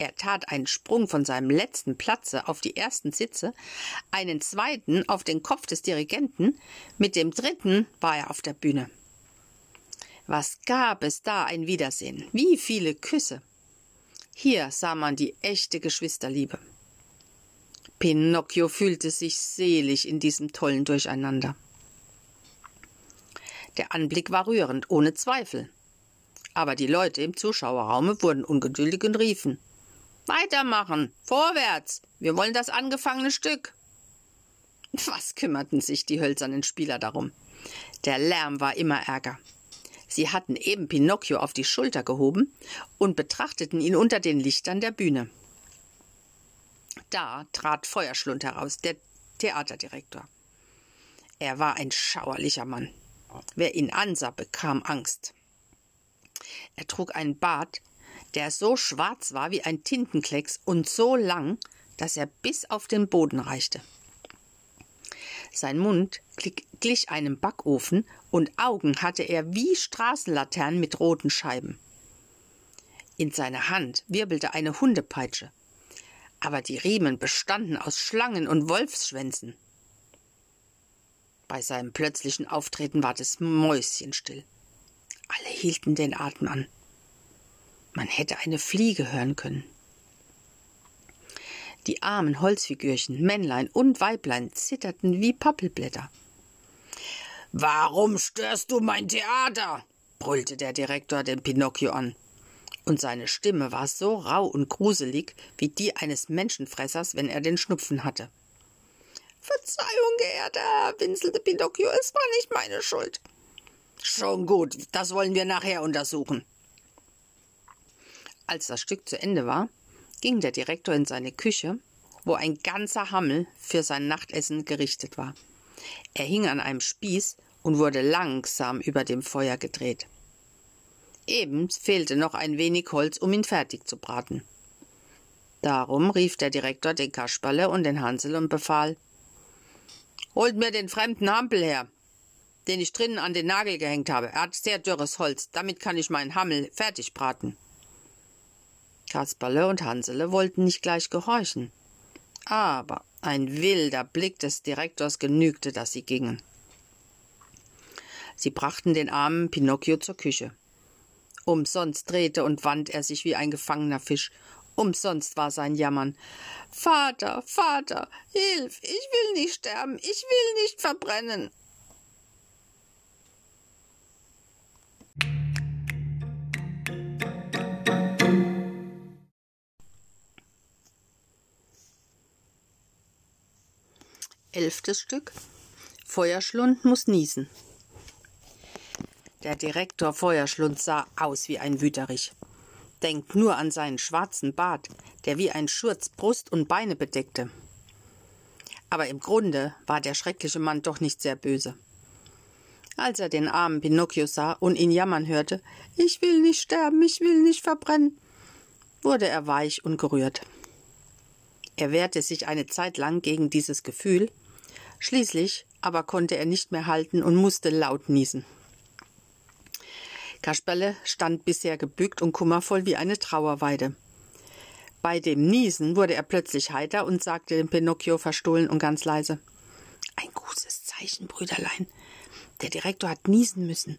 Er tat einen Sprung von seinem letzten Platze auf die ersten Sitze, einen zweiten auf den Kopf des Dirigenten, mit dem dritten war er auf der Bühne. Was gab es da ein Wiedersehen, wie viele Küsse. Hier sah man die echte Geschwisterliebe. Pinocchio fühlte sich selig in diesem tollen Durcheinander. Der Anblick war rührend, ohne Zweifel. Aber die Leute im Zuschauerraume wurden ungeduldig und riefen Weitermachen. Vorwärts. Wir wollen das angefangene Stück. Was kümmerten sich die hölzernen Spieler darum? Der Lärm war immer ärger. Sie hatten eben Pinocchio auf die Schulter gehoben und betrachteten ihn unter den Lichtern der Bühne. Da trat Feuerschlund heraus, der Theaterdirektor. Er war ein schauerlicher Mann. Wer ihn ansah, bekam Angst. Er trug einen Bart, der so schwarz war wie ein Tintenklecks und so lang, dass er bis auf den Boden reichte. Sein Mund glich einem Backofen und Augen hatte er wie Straßenlaternen mit roten Scheiben. In seiner Hand wirbelte eine Hundepeitsche, aber die Riemen bestanden aus Schlangen und Wolfsschwänzen. Bei seinem plötzlichen Auftreten ward es mäuschenstill. Alle hielten den Atem an. Man hätte eine Fliege hören können. Die armen Holzfigürchen, Männlein und Weiblein zitterten wie Pappelblätter. Warum störst du mein Theater? brüllte der Direktor den Pinocchio an. Und seine Stimme war so rau und gruselig wie die eines Menschenfressers, wenn er den Schnupfen hatte. Verzeihung, geehrter Herr, winselte Pinocchio, es war nicht meine Schuld. Schon gut, das wollen wir nachher untersuchen. Als das Stück zu Ende war, ging der Direktor in seine Küche, wo ein ganzer Hammel für sein Nachtessen gerichtet war. Er hing an einem Spieß und wurde langsam über dem Feuer gedreht. Eben fehlte noch ein wenig Holz, um ihn fertig zu braten. Darum rief der Direktor den Kasperle und den Hansel und befahl Holt mir den fremden Hampel her, den ich drinnen an den Nagel gehängt habe. Er hat sehr dürres Holz, damit kann ich meinen Hammel fertig braten. Kasperle und Hansele wollten nicht gleich gehorchen. Aber ein wilder Blick des Direktors genügte, dass sie gingen. Sie brachten den armen Pinocchio zur Küche. Umsonst drehte und wand er sich wie ein gefangener Fisch, Umsonst war sein Jammern. Vater, Vater, hilf, ich will nicht sterben, ich will nicht verbrennen. Elftes Stück. Feuerschlund muss niesen. Der Direktor Feuerschlund sah aus wie ein Wüterich. Denkt nur an seinen schwarzen Bart, der wie ein Schurz Brust und Beine bedeckte. Aber im Grunde war der schreckliche Mann doch nicht sehr böse. Als er den armen Pinocchio sah und ihn jammern hörte, ich will nicht sterben, ich will nicht verbrennen, wurde er weich und gerührt. Er wehrte sich eine Zeit lang gegen dieses Gefühl, Schließlich aber konnte er nicht mehr halten und musste laut niesen. Kasperle stand bisher gebückt und kummervoll wie eine Trauerweide. Bei dem Niesen wurde er plötzlich heiter und sagte dem Pinocchio verstohlen und ganz leise Ein gutes Zeichen, Brüderlein. Der Direktor hat niesen müssen.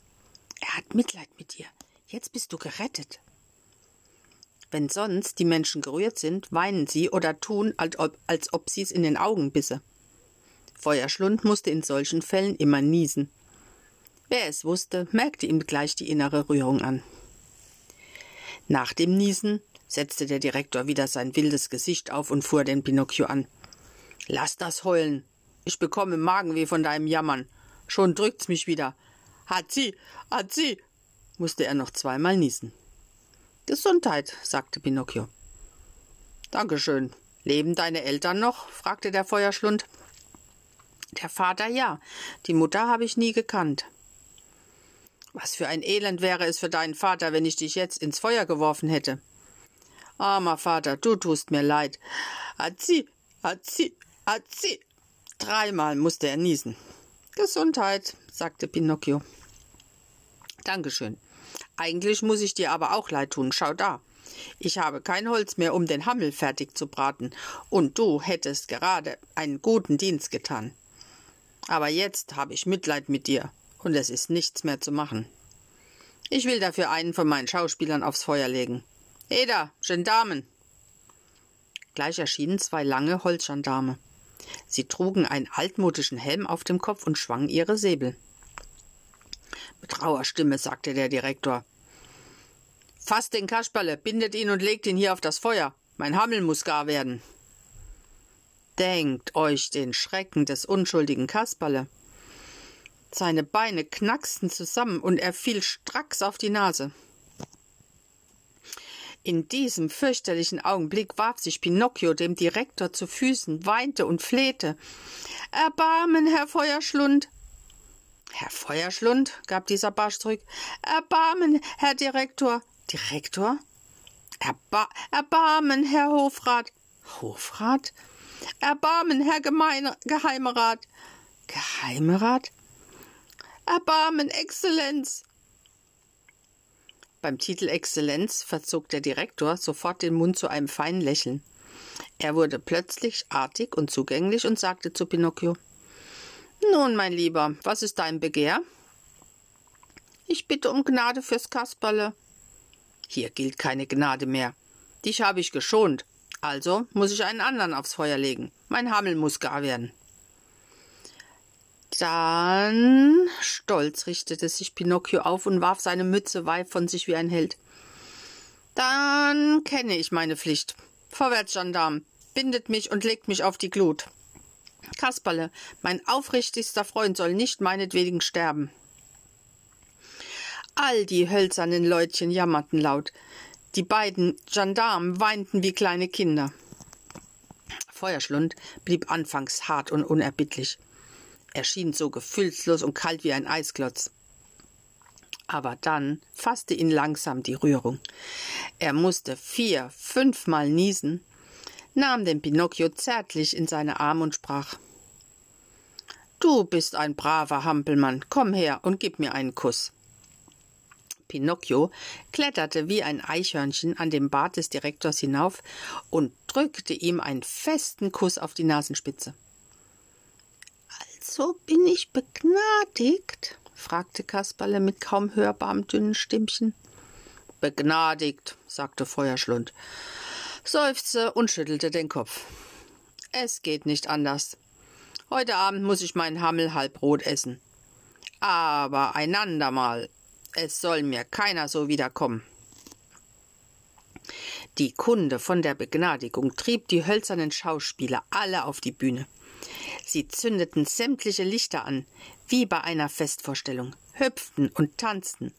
Er hat Mitleid mit dir. Jetzt bist du gerettet. Wenn sonst die Menschen gerührt sind, weinen sie oder tun, als ob, als ob sie's in den Augen bisse. Feuerschlund musste in solchen Fällen immer niesen. Wer es wusste, merkte ihm gleich die innere Rührung an. Nach dem Niesen setzte der Direktor wieder sein wildes Gesicht auf und fuhr den Pinocchio an. Lass das heulen. Ich bekomme Magenweh von deinem Jammern. Schon drückt's mich wieder. Hatzi, Hatzi, musste er noch zweimal niesen. Gesundheit, sagte Pinocchio. Dankeschön. Leben deine Eltern noch? fragte der Feuerschlund. Der Vater ja, die Mutter habe ich nie gekannt. Was für ein Elend wäre es für deinen Vater, wenn ich dich jetzt ins Feuer geworfen hätte. Armer Vater, du tust mir leid. Azi, Azi, Azi. Dreimal musste er niesen. Gesundheit, sagte Pinocchio. Dankeschön. Eigentlich muss ich dir aber auch leid tun. Schau da. Ich habe kein Holz mehr, um den Hammel fertig zu braten, und du hättest gerade einen guten Dienst getan. Aber jetzt habe ich Mitleid mit dir, und es ist nichts mehr zu machen. Ich will dafür einen von meinen Schauspielern aufs Feuer legen. Eda, Gendarmen! Gleich erschienen zwei lange Holzgendarme. Sie trugen einen altmodischen Helm auf dem Kopf und schwangen ihre Säbel. Mit rauer Stimme sagte der Direktor. Fasst den Kasperle, bindet ihn und legt ihn hier auf das Feuer. Mein Hammel muss gar werden. Denkt euch den Schrecken des unschuldigen Kasperle. Seine Beine knacksten zusammen und er fiel stracks auf die Nase. In diesem fürchterlichen Augenblick warf sich Pinocchio dem Direktor zu Füßen, weinte und flehte. Erbarmen, Herr Feuerschlund! Herr Feuerschlund, gab dieser Barsch zurück. Erbarmen, Herr Direktor! Direktor? Erba Erbarmen, Herr Hofrat! Hofrat? Erbarmen, Herr Gemeine Geheimerat. Geheimerat? Erbarmen, Exzellenz. Beim Titel Exzellenz verzog der Direktor sofort den Mund zu einem feinen Lächeln. Er wurde plötzlich artig und zugänglich und sagte zu Pinocchio Nun, mein Lieber, was ist dein Begehr? Ich bitte um Gnade fürs Kasperle. Hier gilt keine Gnade mehr. Dich habe ich geschont. Also muss ich einen anderen aufs Feuer legen. Mein Hammel muss gar werden. Dann stolz richtete sich Pinocchio auf und warf seine Mütze weit von sich wie ein Held. Dann kenne ich meine Pflicht. Vorwärts, Gendarm, bindet mich und legt mich auf die Glut. Kasperle, mein aufrichtigster Freund soll nicht meinetwegen sterben. All die hölzernen Leutchen jammerten laut. Die beiden Gendarmen weinten wie kleine Kinder. Feuerschlund blieb anfangs hart und unerbittlich. Er schien so gefühlslos und kalt wie ein Eisklotz. Aber dann fasste ihn langsam die Rührung. Er musste vier, fünfmal niesen, nahm den Pinocchio zärtlich in seine Arme und sprach Du bist ein braver Hampelmann, komm her und gib mir einen Kuss. Pinocchio kletterte wie ein Eichhörnchen an dem Bart des Direktors hinauf und drückte ihm einen festen Kuss auf die Nasenspitze. Also bin ich begnadigt? fragte Kasperle mit kaum hörbarem dünnen Stimmchen. Begnadigt, sagte Feuerschlund. seufzte und schüttelte den Kopf. Es geht nicht anders. Heute Abend muss ich mein Hammelhalbrot essen. Aber einander mal. Es soll mir keiner so wiederkommen. Die Kunde von der Begnadigung trieb die hölzernen Schauspieler alle auf die Bühne. Sie zündeten sämtliche Lichter an, wie bei einer Festvorstellung, hüpften und tanzten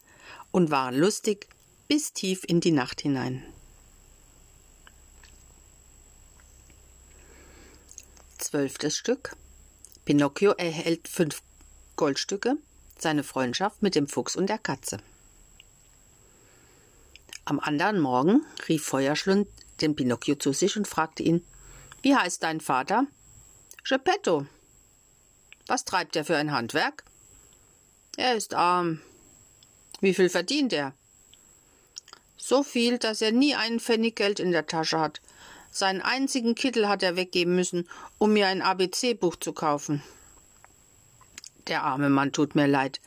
und waren lustig bis tief in die Nacht hinein. Zwölftes Stück. Pinocchio erhält fünf Goldstücke, seine Freundschaft mit dem Fuchs und der Katze. Am anderen Morgen rief Feuerschlund den Pinocchio zu sich und fragte ihn: Wie heißt dein Vater? Geppetto. Was treibt er für ein Handwerk? Er ist arm. Wie viel verdient er? So viel, dass er nie einen Pfennig Geld in der Tasche hat. Seinen einzigen Kittel hat er weggeben müssen, um mir ein ABC-Buch zu kaufen. Der arme Mann tut mir leid.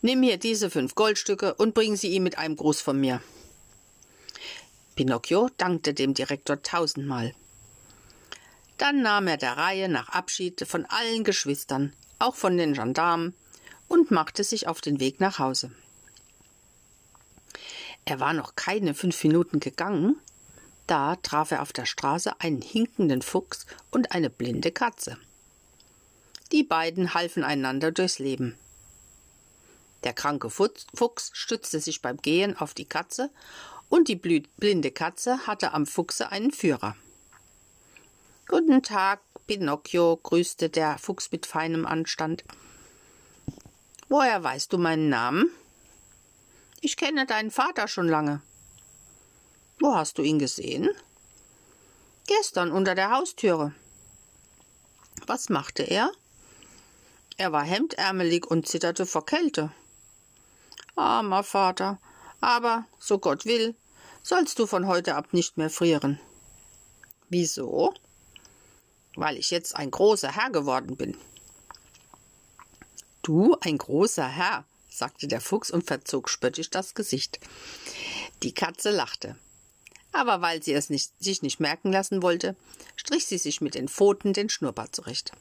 Nimm hier diese fünf Goldstücke und bring sie ihm mit einem Gruß von mir. Pinocchio dankte dem Direktor tausendmal. Dann nahm er der Reihe nach Abschied von allen Geschwistern, auch von den Gendarmen, und machte sich auf den Weg nach Hause. Er war noch keine fünf Minuten gegangen, da traf er auf der Straße einen hinkenden Fuchs und eine blinde Katze. Die beiden halfen einander durchs Leben. Der kranke Fuchs stützte sich beim Gehen auf die Katze und die blinde Katze hatte am Fuchse einen Führer. Guten Tag, Pinocchio, grüßte der Fuchs mit feinem Anstand. Woher weißt du meinen Namen? Ich kenne deinen Vater schon lange. Wo hast du ihn gesehen? Gestern unter der Haustüre. Was machte er? Er war hemdärmelig und zitterte vor Kälte. Armer Vater, aber, so Gott will, sollst du von heute ab nicht mehr frieren. Wieso? Weil ich jetzt ein großer Herr geworden bin. Du, ein großer Herr, sagte der Fuchs und verzog spöttisch das Gesicht. Die Katze lachte aber weil sie es nicht, sich nicht merken lassen wollte, strich sie sich mit den Pfoten den Schnurrbart zurecht.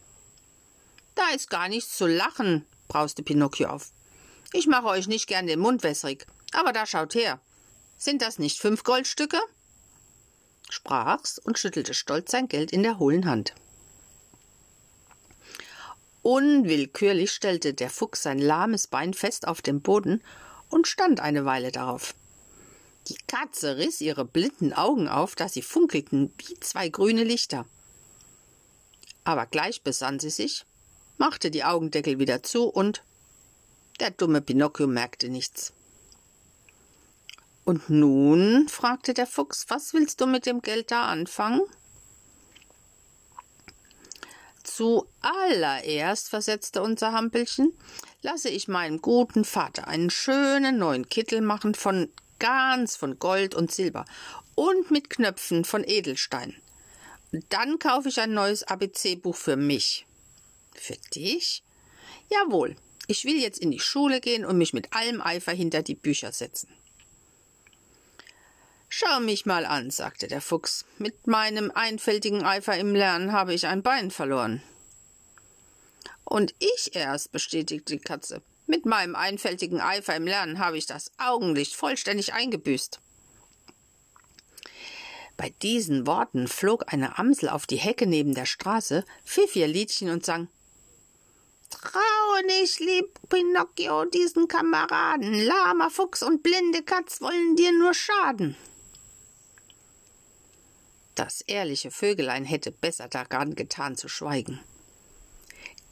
Da ist gar nichts zu lachen, brauste Pinocchio auf. Ich mache euch nicht gern den Mund wässrig, aber da schaut her. Sind das nicht fünf Goldstücke? sprach's und schüttelte stolz sein Geld in der hohlen Hand. Unwillkürlich stellte der Fuchs sein lahmes Bein fest auf dem Boden und stand eine Weile darauf. Die Katze riss ihre blinden Augen auf, dass sie funkelten wie zwei grüne Lichter. Aber gleich besann sie sich, machte die Augendeckel wieder zu und der dumme Pinocchio merkte nichts. Und nun? fragte der Fuchs, was willst du mit dem Geld da anfangen? Zuallererst, versetzte unser Hampelchen, lasse ich meinem guten Vater einen schönen neuen Kittel machen von ganz von Gold und Silber und mit Knöpfen von Edelstein. Dann kaufe ich ein neues ABC-Buch für mich. Für dich? Jawohl. Ich will jetzt in die Schule gehen und mich mit allem Eifer hinter die Bücher setzen. Schau mich mal an, sagte der Fuchs. Mit meinem einfältigen Eifer im Lernen habe ich ein Bein verloren. Und ich erst, bestätigte die Katze. Mit meinem einfältigen Eifer im Lernen habe ich das Augenlicht vollständig eingebüßt. Bei diesen Worten flog eine Amsel auf die Hecke neben der Straße, pfiff ihr Liedchen und sang Traue nicht, lieb Pinocchio, diesen Kameraden, lahmer Fuchs und blinde Katz wollen dir nur schaden. Das ehrliche Vögelein hätte besser daran getan zu schweigen.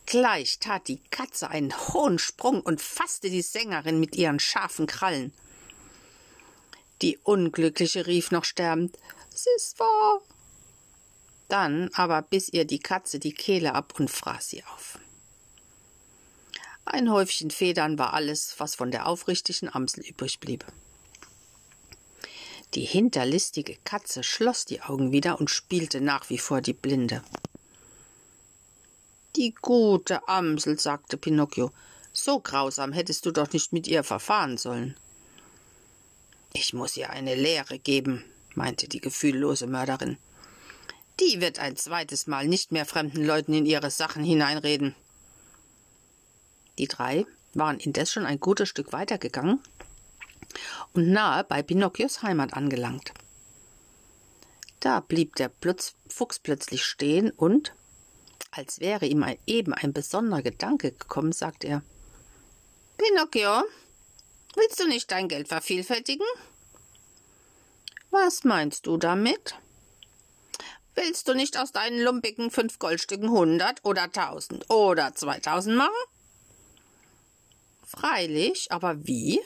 Gleich tat die Katze einen hohen Sprung und fasste die Sängerin mit ihren scharfen Krallen. Die Unglückliche rief noch sterbend wahr. Dann aber biss ihr die Katze die Kehle ab und fraß sie auf. Ein Häufchen Federn war alles, was von der aufrichtigen Amsel übrig blieb. Die hinterlistige Katze schloss die Augen wieder und spielte nach wie vor die Blinde. Die gute Amsel, sagte Pinocchio, so grausam hättest du doch nicht mit ihr verfahren sollen. Ich muss ihr eine Lehre geben, meinte die gefühllose Mörderin. Die wird ein zweites Mal nicht mehr fremden Leuten in ihre Sachen hineinreden. Die drei waren indes schon ein gutes Stück weitergegangen und nahe bei Pinocchios Heimat angelangt. Da blieb der Fuchs plötzlich stehen und, als wäre ihm eben ein besonderer Gedanke gekommen, sagt er Pinocchio, willst du nicht dein Geld vervielfältigen? Was meinst du damit? Willst du nicht aus deinen lumpigen fünf Goldstücken hundert oder tausend oder zweitausend machen? Freilich, aber wie?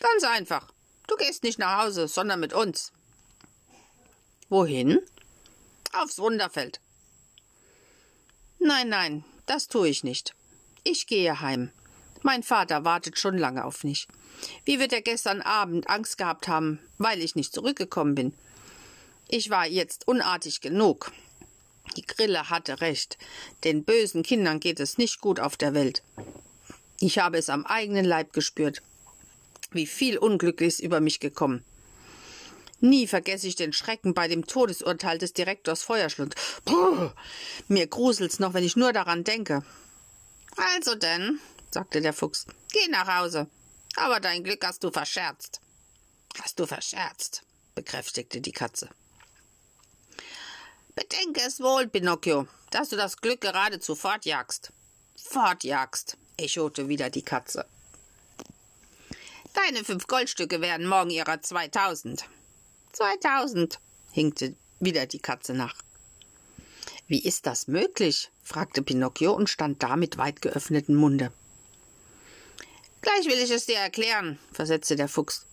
Ganz einfach. Du gehst nicht nach Hause, sondern mit uns. Wohin? Aufs Wunderfeld. Nein, nein, das tue ich nicht. Ich gehe heim. Mein Vater wartet schon lange auf mich. Wie wird er gestern Abend Angst gehabt haben, weil ich nicht zurückgekommen bin? Ich war jetzt unartig genug. Die Grille hatte recht. Den bösen Kindern geht es nicht gut auf der Welt. Ich habe es am eigenen Leib gespürt. Wie viel Unglück ist über mich gekommen. Nie vergesse ich den Schrecken bei dem Todesurteil des Direktors Feuerschlund. Puh, mir gruselt's noch, wenn ich nur daran denke. Also denn, sagte der Fuchs, geh nach Hause. Aber dein Glück hast du verscherzt. Hast du verscherzt, bekräftigte die Katze. Bedenke es wohl, Pinocchio, dass du das Glück geradezu fortjagst. Fortjagst, echote wieder die Katze. Deine fünf Goldstücke werden morgen ihrer zweitausend. Zweitausend, hinkte wieder die Katze nach. Wie ist das möglich? fragte Pinocchio und stand da mit weit geöffnetem Munde. Gleich will ich es dir erklären, versetzte der Fuchs.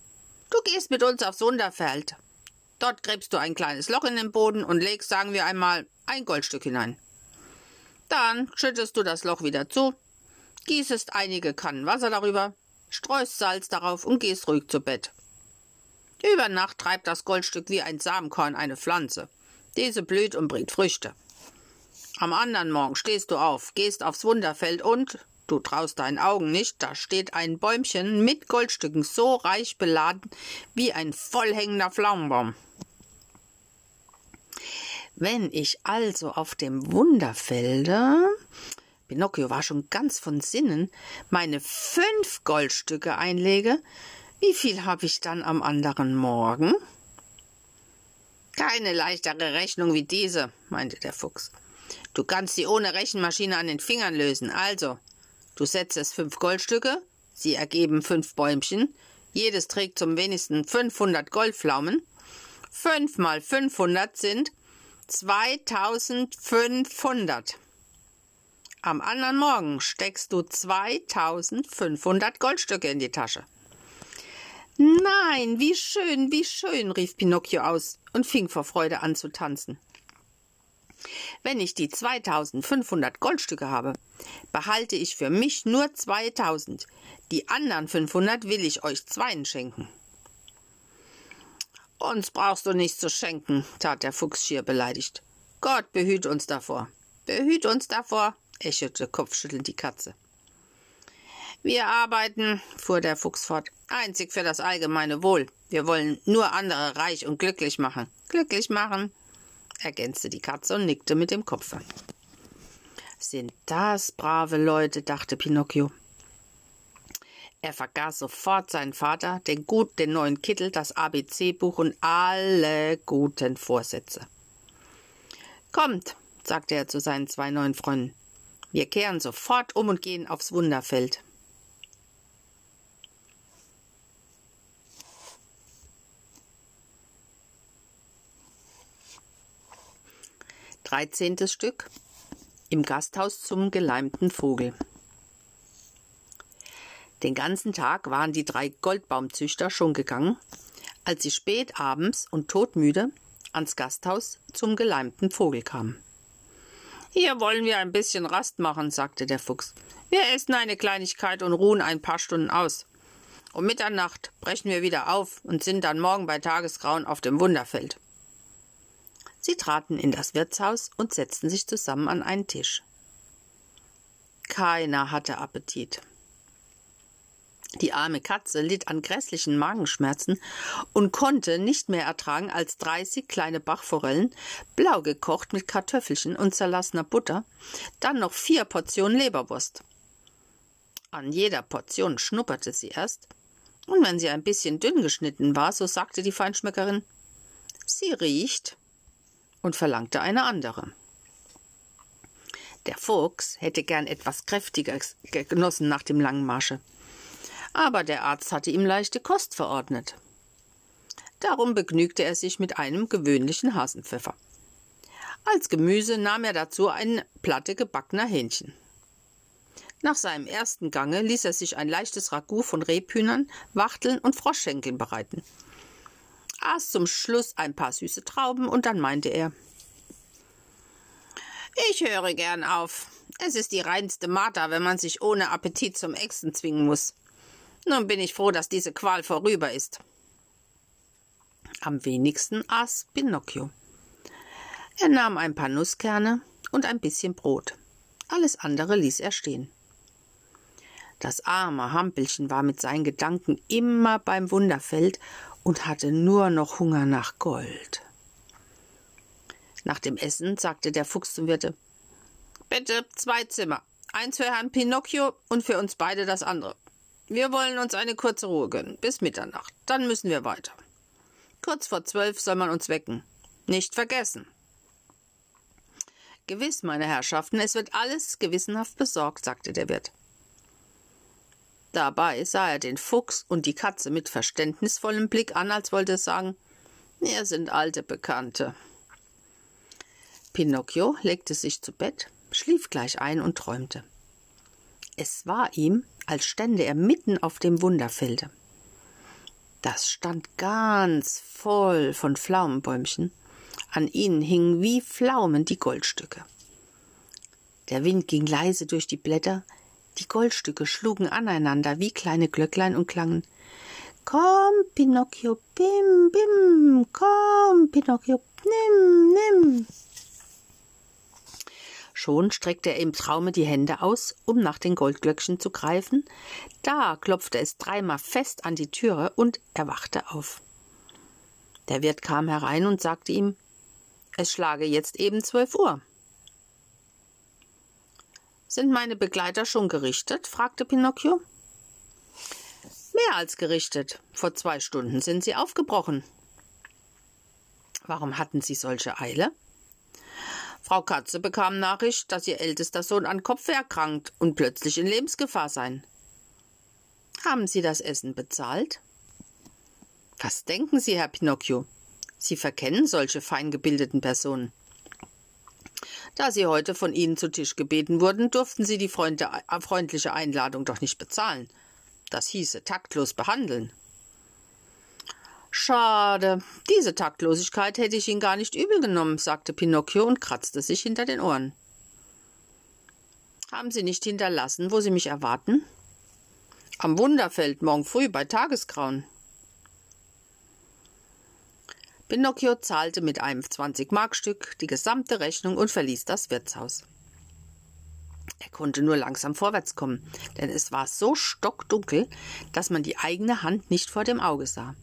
Du gehst mit uns aufs Wunderfeld. Dort gräbst du ein kleines Loch in den Boden und legst, sagen wir einmal, ein Goldstück hinein. Dann schüttest du das Loch wieder zu, gießest einige Kannen Wasser darüber, streust Salz darauf und gehst ruhig zu Bett. Über Nacht treibt das Goldstück wie ein Samenkorn eine Pflanze. Diese blüht und bringt Früchte. Am anderen Morgen stehst du auf, gehst aufs Wunderfeld und, du traust deinen Augen nicht, da steht ein Bäumchen mit Goldstücken so reich beladen wie ein vollhängender Pflaumenbaum. Wenn ich also auf dem Wunderfelde Pinocchio war schon ganz von Sinnen, meine fünf Goldstücke einlege, wie viel habe ich dann am anderen Morgen? Keine leichtere Rechnung wie diese, meinte der Fuchs. Du kannst sie ohne Rechenmaschine an den Fingern lösen. Also, du setzest fünf Goldstücke, sie ergeben fünf Bäumchen, jedes trägt zum wenigsten 500 Goldpflaumen. Fünf mal 500 sind 2500. Am anderen Morgen steckst du 2500 Goldstücke in die Tasche. Nein, wie schön, wie schön, rief Pinocchio aus und fing vor Freude an zu tanzen. Wenn ich die 2500 Goldstücke habe, behalte ich für mich nur 2000. Die anderen 500 will ich euch zweien schenken. Uns brauchst du nichts zu schenken, tat der Fuchs schier beleidigt. Gott behüt uns davor. Behüt uns davor, echote kopfschüttelnd die Katze. Wir arbeiten, fuhr der Fuchs fort, einzig für das allgemeine Wohl. Wir wollen nur andere reich und glücklich machen. Glücklich machen, ergänzte die Katze und nickte mit dem Kopfe. Sind das brave Leute, dachte Pinocchio. Er vergaß sofort seinen Vater, den gut, den neuen Kittel, das ABC-Buch und alle guten Vorsätze. Kommt, sagte er zu seinen zwei neuen Freunden. Wir kehren sofort um und gehen aufs Wunderfeld. Dreizehntes Stück im Gasthaus zum geleimten Vogel. Den ganzen Tag waren die drei Goldbaumzüchter schon gegangen, als sie spät abends und todmüde ans Gasthaus zum geleimten Vogel kamen. Hier wollen wir ein bisschen Rast machen, sagte der Fuchs. Wir essen eine Kleinigkeit und ruhen ein paar Stunden aus. Um Mitternacht brechen wir wieder auf und sind dann morgen bei Tagesgrauen auf dem Wunderfeld. Sie traten in das Wirtshaus und setzten sich zusammen an einen Tisch. Keiner hatte Appetit. Die arme Katze litt an grässlichen Magenschmerzen und konnte nicht mehr ertragen als dreißig kleine Bachforellen, blau gekocht mit Kartoffelchen und zerlassener Butter, dann noch vier Portionen Leberwurst. An jeder Portion schnupperte sie erst, und wenn sie ein bisschen dünn geschnitten war, so sagte die Feinschmeckerin, sie riecht und verlangte eine andere. Der Fuchs hätte gern etwas Kräftiges genossen nach dem langen Marsche aber der Arzt hatte ihm leichte Kost verordnet. Darum begnügte er sich mit einem gewöhnlichen Hasenpfeffer. Als Gemüse nahm er dazu eine Platte gebackener Hähnchen. Nach seinem ersten Gange ließ er sich ein leichtes Ragout von Rebhühnern, Wachteln und Froschschenkeln bereiten. Aß zum Schluss ein paar süße Trauben und dann meinte er: Ich höre gern auf. Es ist die reinste Marter, wenn man sich ohne Appetit zum Ächzen zwingen muss. Nun bin ich froh, dass diese Qual vorüber ist. Am wenigsten aß Pinocchio. Er nahm ein paar Nusskerne und ein bisschen Brot. Alles andere ließ er stehen. Das arme Hampelchen war mit seinen Gedanken immer beim Wunderfeld und hatte nur noch Hunger nach Gold. Nach dem Essen sagte der Fuchs zum Wirte Bitte zwei Zimmer, eins für Herrn Pinocchio und für uns beide das andere. Wir wollen uns eine kurze Ruhe gönnen, bis Mitternacht. Dann müssen wir weiter. Kurz vor zwölf soll man uns wecken. Nicht vergessen. Gewiss, meine Herrschaften, es wird alles gewissenhaft besorgt, sagte der Wirt. Dabei sah er den Fuchs und die Katze mit verständnisvollem Blick an, als wollte es sagen, wir sind alte Bekannte. Pinocchio legte sich zu Bett, schlief gleich ein und träumte. Es war ihm, als stände er mitten auf dem Wunderfelde. Das stand ganz voll von Pflaumenbäumchen, an ihnen hingen wie Pflaumen die Goldstücke. Der Wind ging leise durch die Blätter, die Goldstücke schlugen aneinander wie kleine Glöcklein und klangen Komm, Pinocchio, bim, bim, komm, Pinocchio, nimm. Schon streckte er im Traume die Hände aus, um nach den Goldglöckchen zu greifen. Da klopfte es dreimal fest an die Türe und er wachte auf. Der Wirt kam herein und sagte ihm, es schlage jetzt eben zwölf Uhr. Sind meine Begleiter schon gerichtet? fragte Pinocchio. Mehr als gerichtet. Vor zwei Stunden sind sie aufgebrochen. Warum hatten sie solche Eile? Frau Katze bekam Nachricht, dass ihr ältester Sohn an Kopf erkrankt und plötzlich in Lebensgefahr sei. Haben Sie das Essen bezahlt? Was denken Sie, Herr Pinocchio? Sie verkennen solche feingebildeten Personen. Da Sie heute von Ihnen zu Tisch gebeten wurden, durften Sie die freundliche Einladung doch nicht bezahlen. Das hieße taktlos behandeln. Schade. Diese Taktlosigkeit hätte ich Ihnen gar nicht übel genommen, sagte Pinocchio und kratzte sich hinter den Ohren. Haben Sie nicht hinterlassen, wo Sie mich erwarten? Am Wunderfeld morgen früh bei Tagesgrauen. Pinocchio zahlte mit einem 20-Markstück die gesamte Rechnung und verließ das Wirtshaus. Er konnte nur langsam vorwärts kommen, denn es war so stockdunkel, dass man die eigene Hand nicht vor dem Auge sah.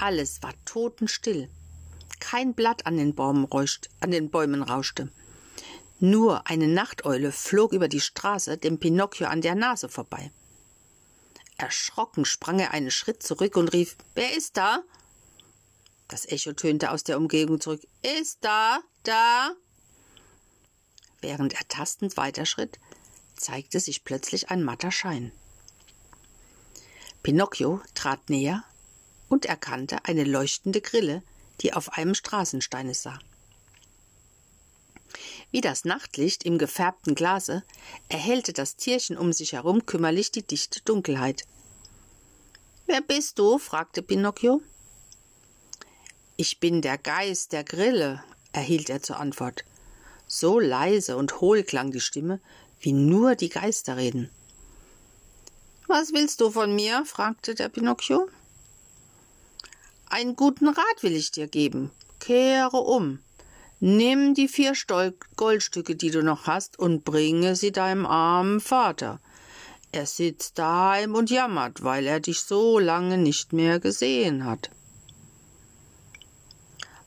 Alles war totenstill. Kein Blatt an den, rauscht, an den Bäumen rauschte. Nur eine Nachteule flog über die Straße dem Pinocchio an der Nase vorbei. Erschrocken sprang er einen Schritt zurück und rief Wer ist da? Das Echo tönte aus der Umgebung zurück Ist da, da. Während er tastend weiterschritt, zeigte sich plötzlich ein matter Schein. Pinocchio trat näher und erkannte eine leuchtende Grille, die auf einem Straßensteine sah. Wie das Nachtlicht im gefärbten Glase erhellte das Tierchen um sich herum kümmerlich die dichte Dunkelheit. Wer bist du? fragte Pinocchio. Ich bin der Geist der Grille, erhielt er zur Antwort. So leise und hohl klang die Stimme, wie nur die Geister reden. Was willst du von mir? fragte der Pinocchio. Einen guten Rat will ich dir geben. Kehre um. Nimm die vier Stol Goldstücke, die du noch hast, und bringe sie deinem armen Vater. Er sitzt daheim und jammert, weil er dich so lange nicht mehr gesehen hat.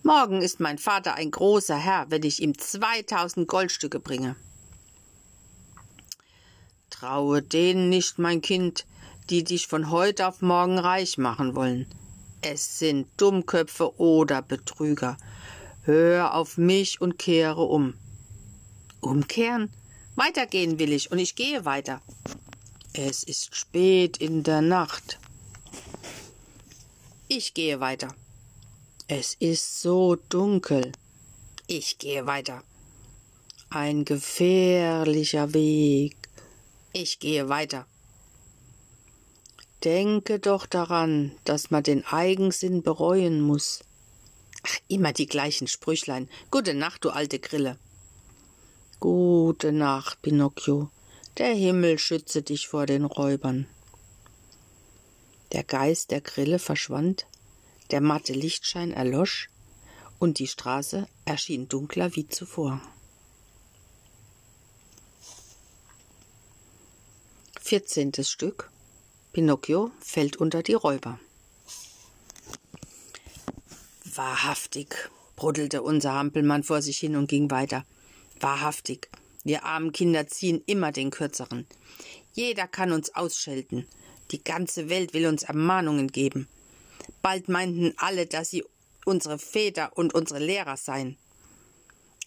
Morgen ist mein Vater ein großer Herr, wenn ich ihm zweitausend Goldstücke bringe. Traue denen nicht, mein Kind, die dich von heute auf morgen reich machen wollen. Es sind Dummköpfe oder Betrüger. Hör auf mich und kehre um. Umkehren? Weitergehen will ich, und ich gehe weiter. Es ist spät in der Nacht. Ich gehe weiter. Es ist so dunkel. Ich gehe weiter. Ein gefährlicher Weg. Ich gehe weiter. Denke doch daran, dass man den Eigensinn bereuen muss. Ach, immer die gleichen Sprüchlein. Gute Nacht, du alte Grille. Gute Nacht, Pinocchio. Der Himmel schütze dich vor den Räubern. Der Geist der Grille verschwand, der matte Lichtschein erlosch, und die Straße erschien dunkler wie zuvor. Vierzehntes Stück Pinocchio fällt unter die Räuber. Wahrhaftig, bruddelte unser Hampelmann vor sich hin und ging weiter. Wahrhaftig, wir armen Kinder ziehen immer den Kürzeren. Jeder kann uns ausschelten. Die ganze Welt will uns Ermahnungen geben. Bald meinten alle, dass sie unsere Väter und unsere Lehrer seien.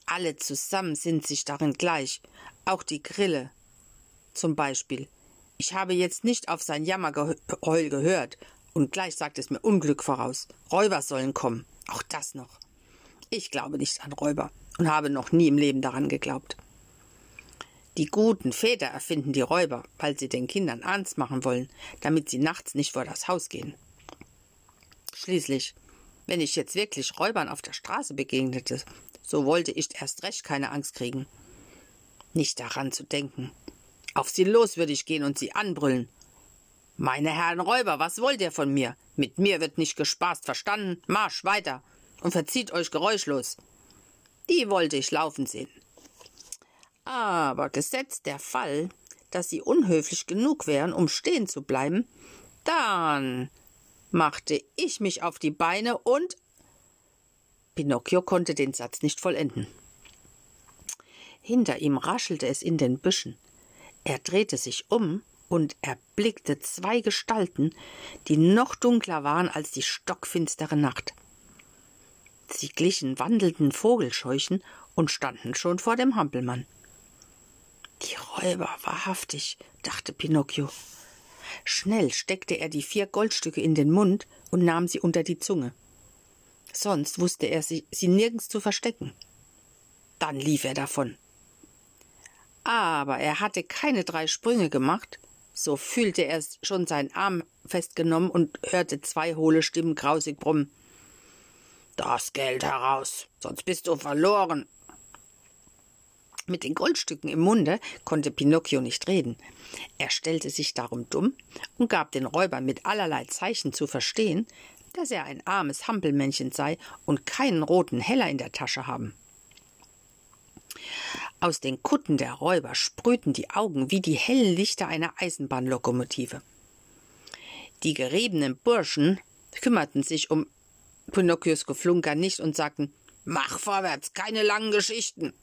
Alle zusammen sind sich darin gleich, auch die Grille zum Beispiel. Ich habe jetzt nicht auf sein Jammergeheul gehört, und gleich sagt es mir Unglück voraus. Räuber sollen kommen, auch das noch. Ich glaube nicht an Räuber und habe noch nie im Leben daran geglaubt. Die guten Väter erfinden die Räuber, weil sie den Kindern Angst machen wollen, damit sie nachts nicht vor das Haus gehen. Schließlich, wenn ich jetzt wirklich Räubern auf der Straße begegnete, so wollte ich erst recht keine Angst kriegen. Nicht daran zu denken. Auf sie los würde ich gehen und sie anbrüllen. Meine Herren Räuber, was wollt ihr von mir? Mit mir wird nicht gespaßt, verstanden? Marsch weiter und verzieht euch geräuschlos. Die wollte ich laufen sehen. Aber gesetzt der Fall, dass sie unhöflich genug wären, um stehen zu bleiben, dann machte ich mich auf die Beine und Pinocchio konnte den Satz nicht vollenden. Hinter ihm raschelte es in den Büschen. Er drehte sich um und erblickte zwei Gestalten, die noch dunkler waren als die stockfinstere Nacht. Sie glichen wandelnden Vogelscheuchen und standen schon vor dem Hampelmann. Die Räuber, wahrhaftig, dachte Pinocchio. Schnell steckte er die vier Goldstücke in den Mund und nahm sie unter die Zunge. Sonst wusste er sie, sie nirgends zu verstecken. Dann lief er davon. Aber er hatte keine drei Sprünge gemacht, so fühlte er schon seinen Arm festgenommen und hörte zwei hohle Stimmen grausig brummen. Das Geld heraus, sonst bist du verloren. Mit den Goldstücken im Munde konnte Pinocchio nicht reden. Er stellte sich darum dumm und gab den Räubern mit allerlei Zeichen zu verstehen, dass er ein armes Hampelmännchen sei und keinen roten Heller in der Tasche haben. Aus den Kutten der Räuber sprühten die Augen wie die hellen Lichter einer Eisenbahnlokomotive. Die geriebenen Burschen kümmerten sich um Pinocchios Geflunker nicht und sagten Mach vorwärts, keine langen Geschichten.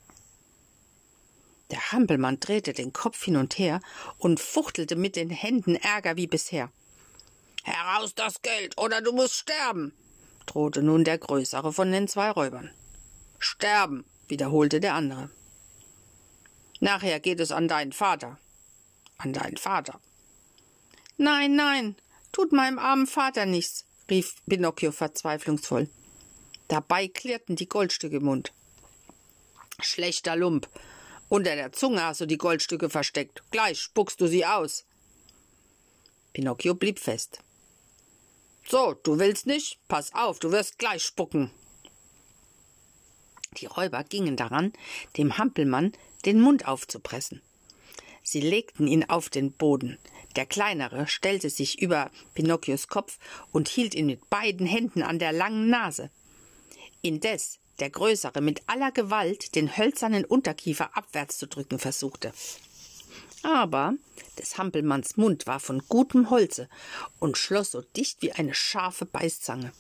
Der Hampelmann drehte den Kopf hin und her und fuchtelte mit den Händen Ärger wie bisher. Heraus das Geld, oder du musst sterben, drohte nun der größere von den zwei Räubern. Sterben, wiederholte der andere. Nachher geht es an deinen Vater. An deinen Vater. Nein, nein, tut meinem armen Vater nichts, rief Pinocchio verzweiflungsvoll. Dabei klirrten die Goldstücke im Mund. Schlechter Lump, unter der Zunge hast du die Goldstücke versteckt. Gleich spuckst du sie aus. Pinocchio blieb fest. So, du willst nicht? Pass auf, du wirst gleich spucken. Die Räuber gingen daran, dem Hampelmann den Mund aufzupressen. Sie legten ihn auf den Boden. Der kleinere stellte sich über Pinocchios Kopf und hielt ihn mit beiden Händen an der langen Nase. Indes der Größere mit aller Gewalt den hölzernen Unterkiefer abwärts zu drücken versuchte. Aber des Hampelmanns Mund war von gutem Holze und schloss so dicht wie eine scharfe Beißzange.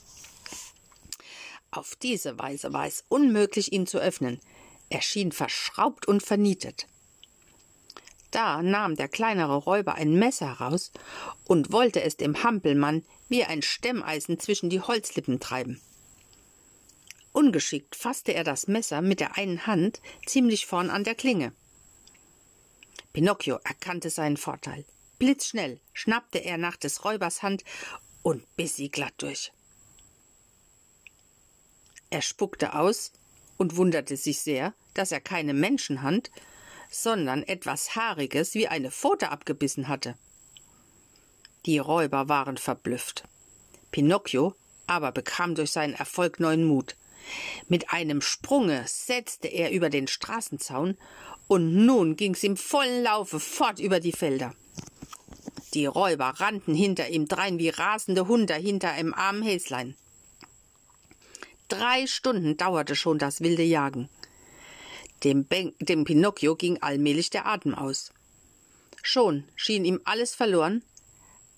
Auf diese Weise war es unmöglich, ihn zu öffnen. Er schien verschraubt und vernietet. Da nahm der kleinere Räuber ein Messer heraus und wollte es dem Hampelmann wie ein Stemmeisen zwischen die Holzlippen treiben. Ungeschickt fasste er das Messer mit der einen Hand ziemlich vorn an der Klinge. Pinocchio erkannte seinen Vorteil. Blitzschnell schnappte er nach des Räubers Hand und biss sie glatt durch. Er spuckte aus und wunderte sich sehr, dass er keine Menschenhand, sondern etwas Haariges wie eine Pfote abgebissen hatte. Die Räuber waren verblüfft. Pinocchio aber bekam durch seinen Erfolg neuen Mut. Mit einem Sprunge setzte er über den Straßenzaun, und nun ging's im vollen Laufe fort über die Felder. Die Räuber rannten hinter ihm drein wie rasende Hunde hinter einem armen Häslein. Drei Stunden dauerte schon das wilde Jagen. Dem, ben dem Pinocchio ging allmählich der Atem aus. Schon schien ihm alles verloren,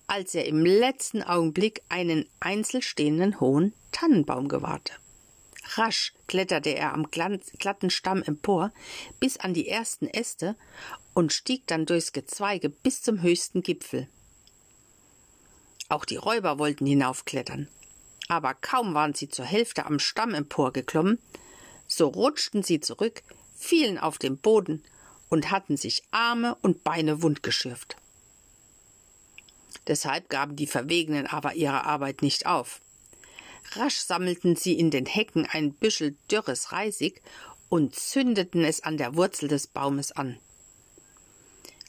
als er im letzten Augenblick einen einzelstehenden hohen Tannenbaum gewahrte. Rasch kletterte er am glatten Stamm empor bis an die ersten Äste und stieg dann durchs Gezweige bis zum höchsten Gipfel. Auch die Räuber wollten hinaufklettern, aber kaum waren sie zur Hälfte am Stamm emporgeklommen, so rutschten sie zurück, fielen auf den Boden und hatten sich Arme und Beine wundgeschürft. Deshalb gaben die Verwegenen aber ihre Arbeit nicht auf. Rasch sammelten sie in den Hecken ein Büschel dürres Reisig und zündeten es an der Wurzel des Baumes an.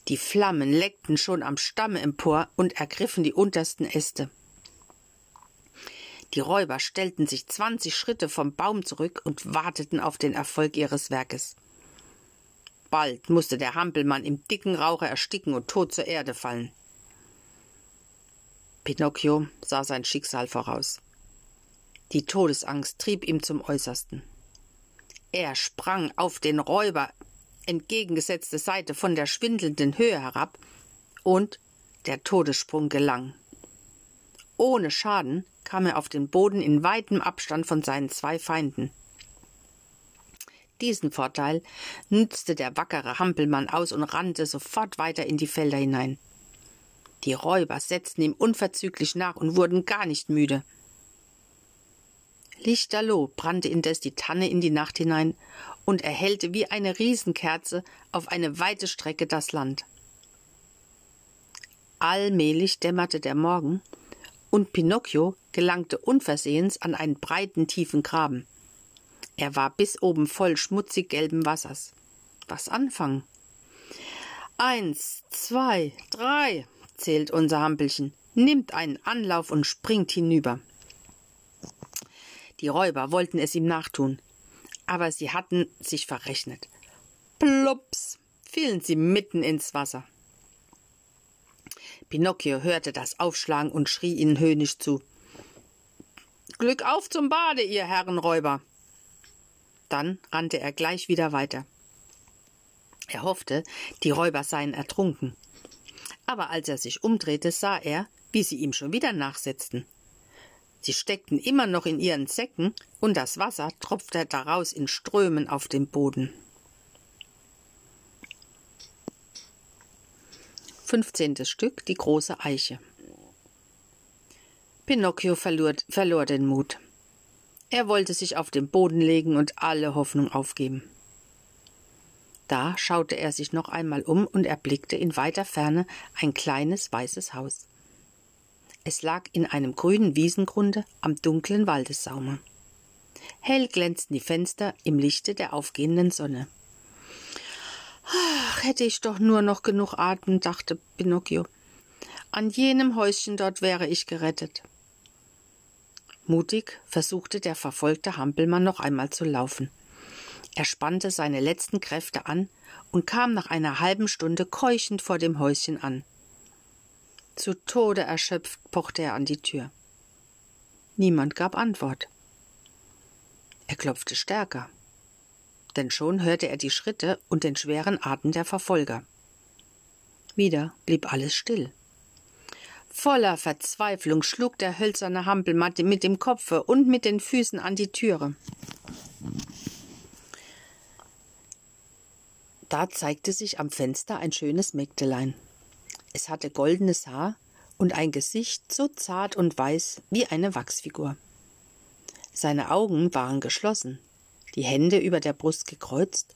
Die Flammen leckten schon am Stamme empor und ergriffen die untersten Äste. Die Räuber stellten sich zwanzig Schritte vom Baum zurück und warteten auf den Erfolg ihres Werkes. Bald musste der Hampelmann im dicken Rauche ersticken und tot zur Erde fallen. Pinocchio sah sein Schicksal voraus. Die Todesangst trieb ihm zum Äußersten. Er sprang auf den Räuber entgegengesetzte Seite von der schwindelnden Höhe herab, und der Todessprung gelang. Ohne Schaden kam er auf den Boden in weitem Abstand von seinen zwei Feinden. Diesen Vorteil nützte der wackere Hampelmann aus und rannte sofort weiter in die Felder hinein. Die Räuber setzten ihm unverzüglich nach und wurden gar nicht müde. Lichterloh brannte indes die Tanne in die Nacht hinein und erhellte wie eine Riesenkerze auf eine weite Strecke das Land. Allmählich dämmerte der Morgen, und Pinocchio gelangte unversehens an einen breiten, tiefen Graben. Er war bis oben voll schmutzig gelben Wassers. Was anfangen? Eins, zwei, drei, zählt unser Hampelchen, nimmt einen Anlauf und springt hinüber. Die Räuber wollten es ihm nachtun, aber sie hatten sich verrechnet. Plops fielen sie mitten ins Wasser. Pinocchio hörte das Aufschlagen und schrie ihnen höhnisch zu. Glück auf zum Bade, ihr Herrenräuber! Dann rannte er gleich wieder weiter. Er hoffte, die Räuber seien ertrunken. Aber als er sich umdrehte, sah er, wie sie ihm schon wieder nachsetzten. Sie steckten immer noch in ihren Säcken, und das Wasser tropfte daraus in Strömen auf den Boden. Fünfzehntes Stück Die große Eiche. Pinocchio verlor, verlor den Mut. Er wollte sich auf den Boden legen und alle Hoffnung aufgeben. Da schaute er sich noch einmal um und erblickte in weiter Ferne ein kleines weißes Haus. Es lag in einem grünen Wiesengrunde am dunklen Waldessaume. Hell glänzten die Fenster im Lichte der aufgehenden Sonne. Ach, hätte ich doch nur noch genug Atem, dachte Pinocchio. An jenem Häuschen dort wäre ich gerettet. Mutig versuchte der verfolgte Hampelmann noch einmal zu laufen. Er spannte seine letzten Kräfte an und kam nach einer halben Stunde keuchend vor dem Häuschen an. Zu Tode erschöpft pochte er an die Tür. Niemand gab Antwort. Er klopfte stärker, denn schon hörte er die Schritte und den schweren Atem der Verfolger. Wieder blieb alles still. Voller Verzweiflung schlug der hölzerne Hampelmann mit dem Kopfe und mit den Füßen an die Türe. Da zeigte sich am Fenster ein schönes Mägdelein. Es hatte goldenes Haar und ein Gesicht so zart und weiß wie eine Wachsfigur. Seine Augen waren geschlossen, die Hände über der Brust gekreuzt,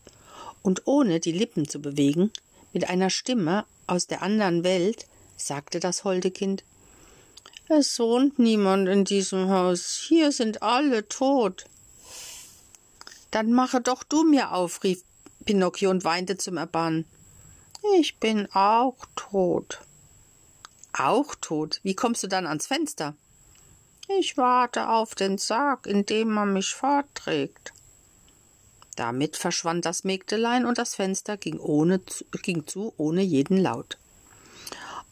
und ohne die Lippen zu bewegen, mit einer Stimme aus der anderen Welt, sagte das holde Kind Es wohnt niemand in diesem Haus, hier sind alle tot. Dann mache doch du mir auf, rief Pinocchio und weinte zum Erbarmen. Ich bin auch tot. Auch tot? Wie kommst du dann ans Fenster? Ich warte auf den Sarg, in dem man mich fortträgt. Damit verschwand das Mägdelein und das Fenster ging, ohne, ging zu ohne jeden Laut.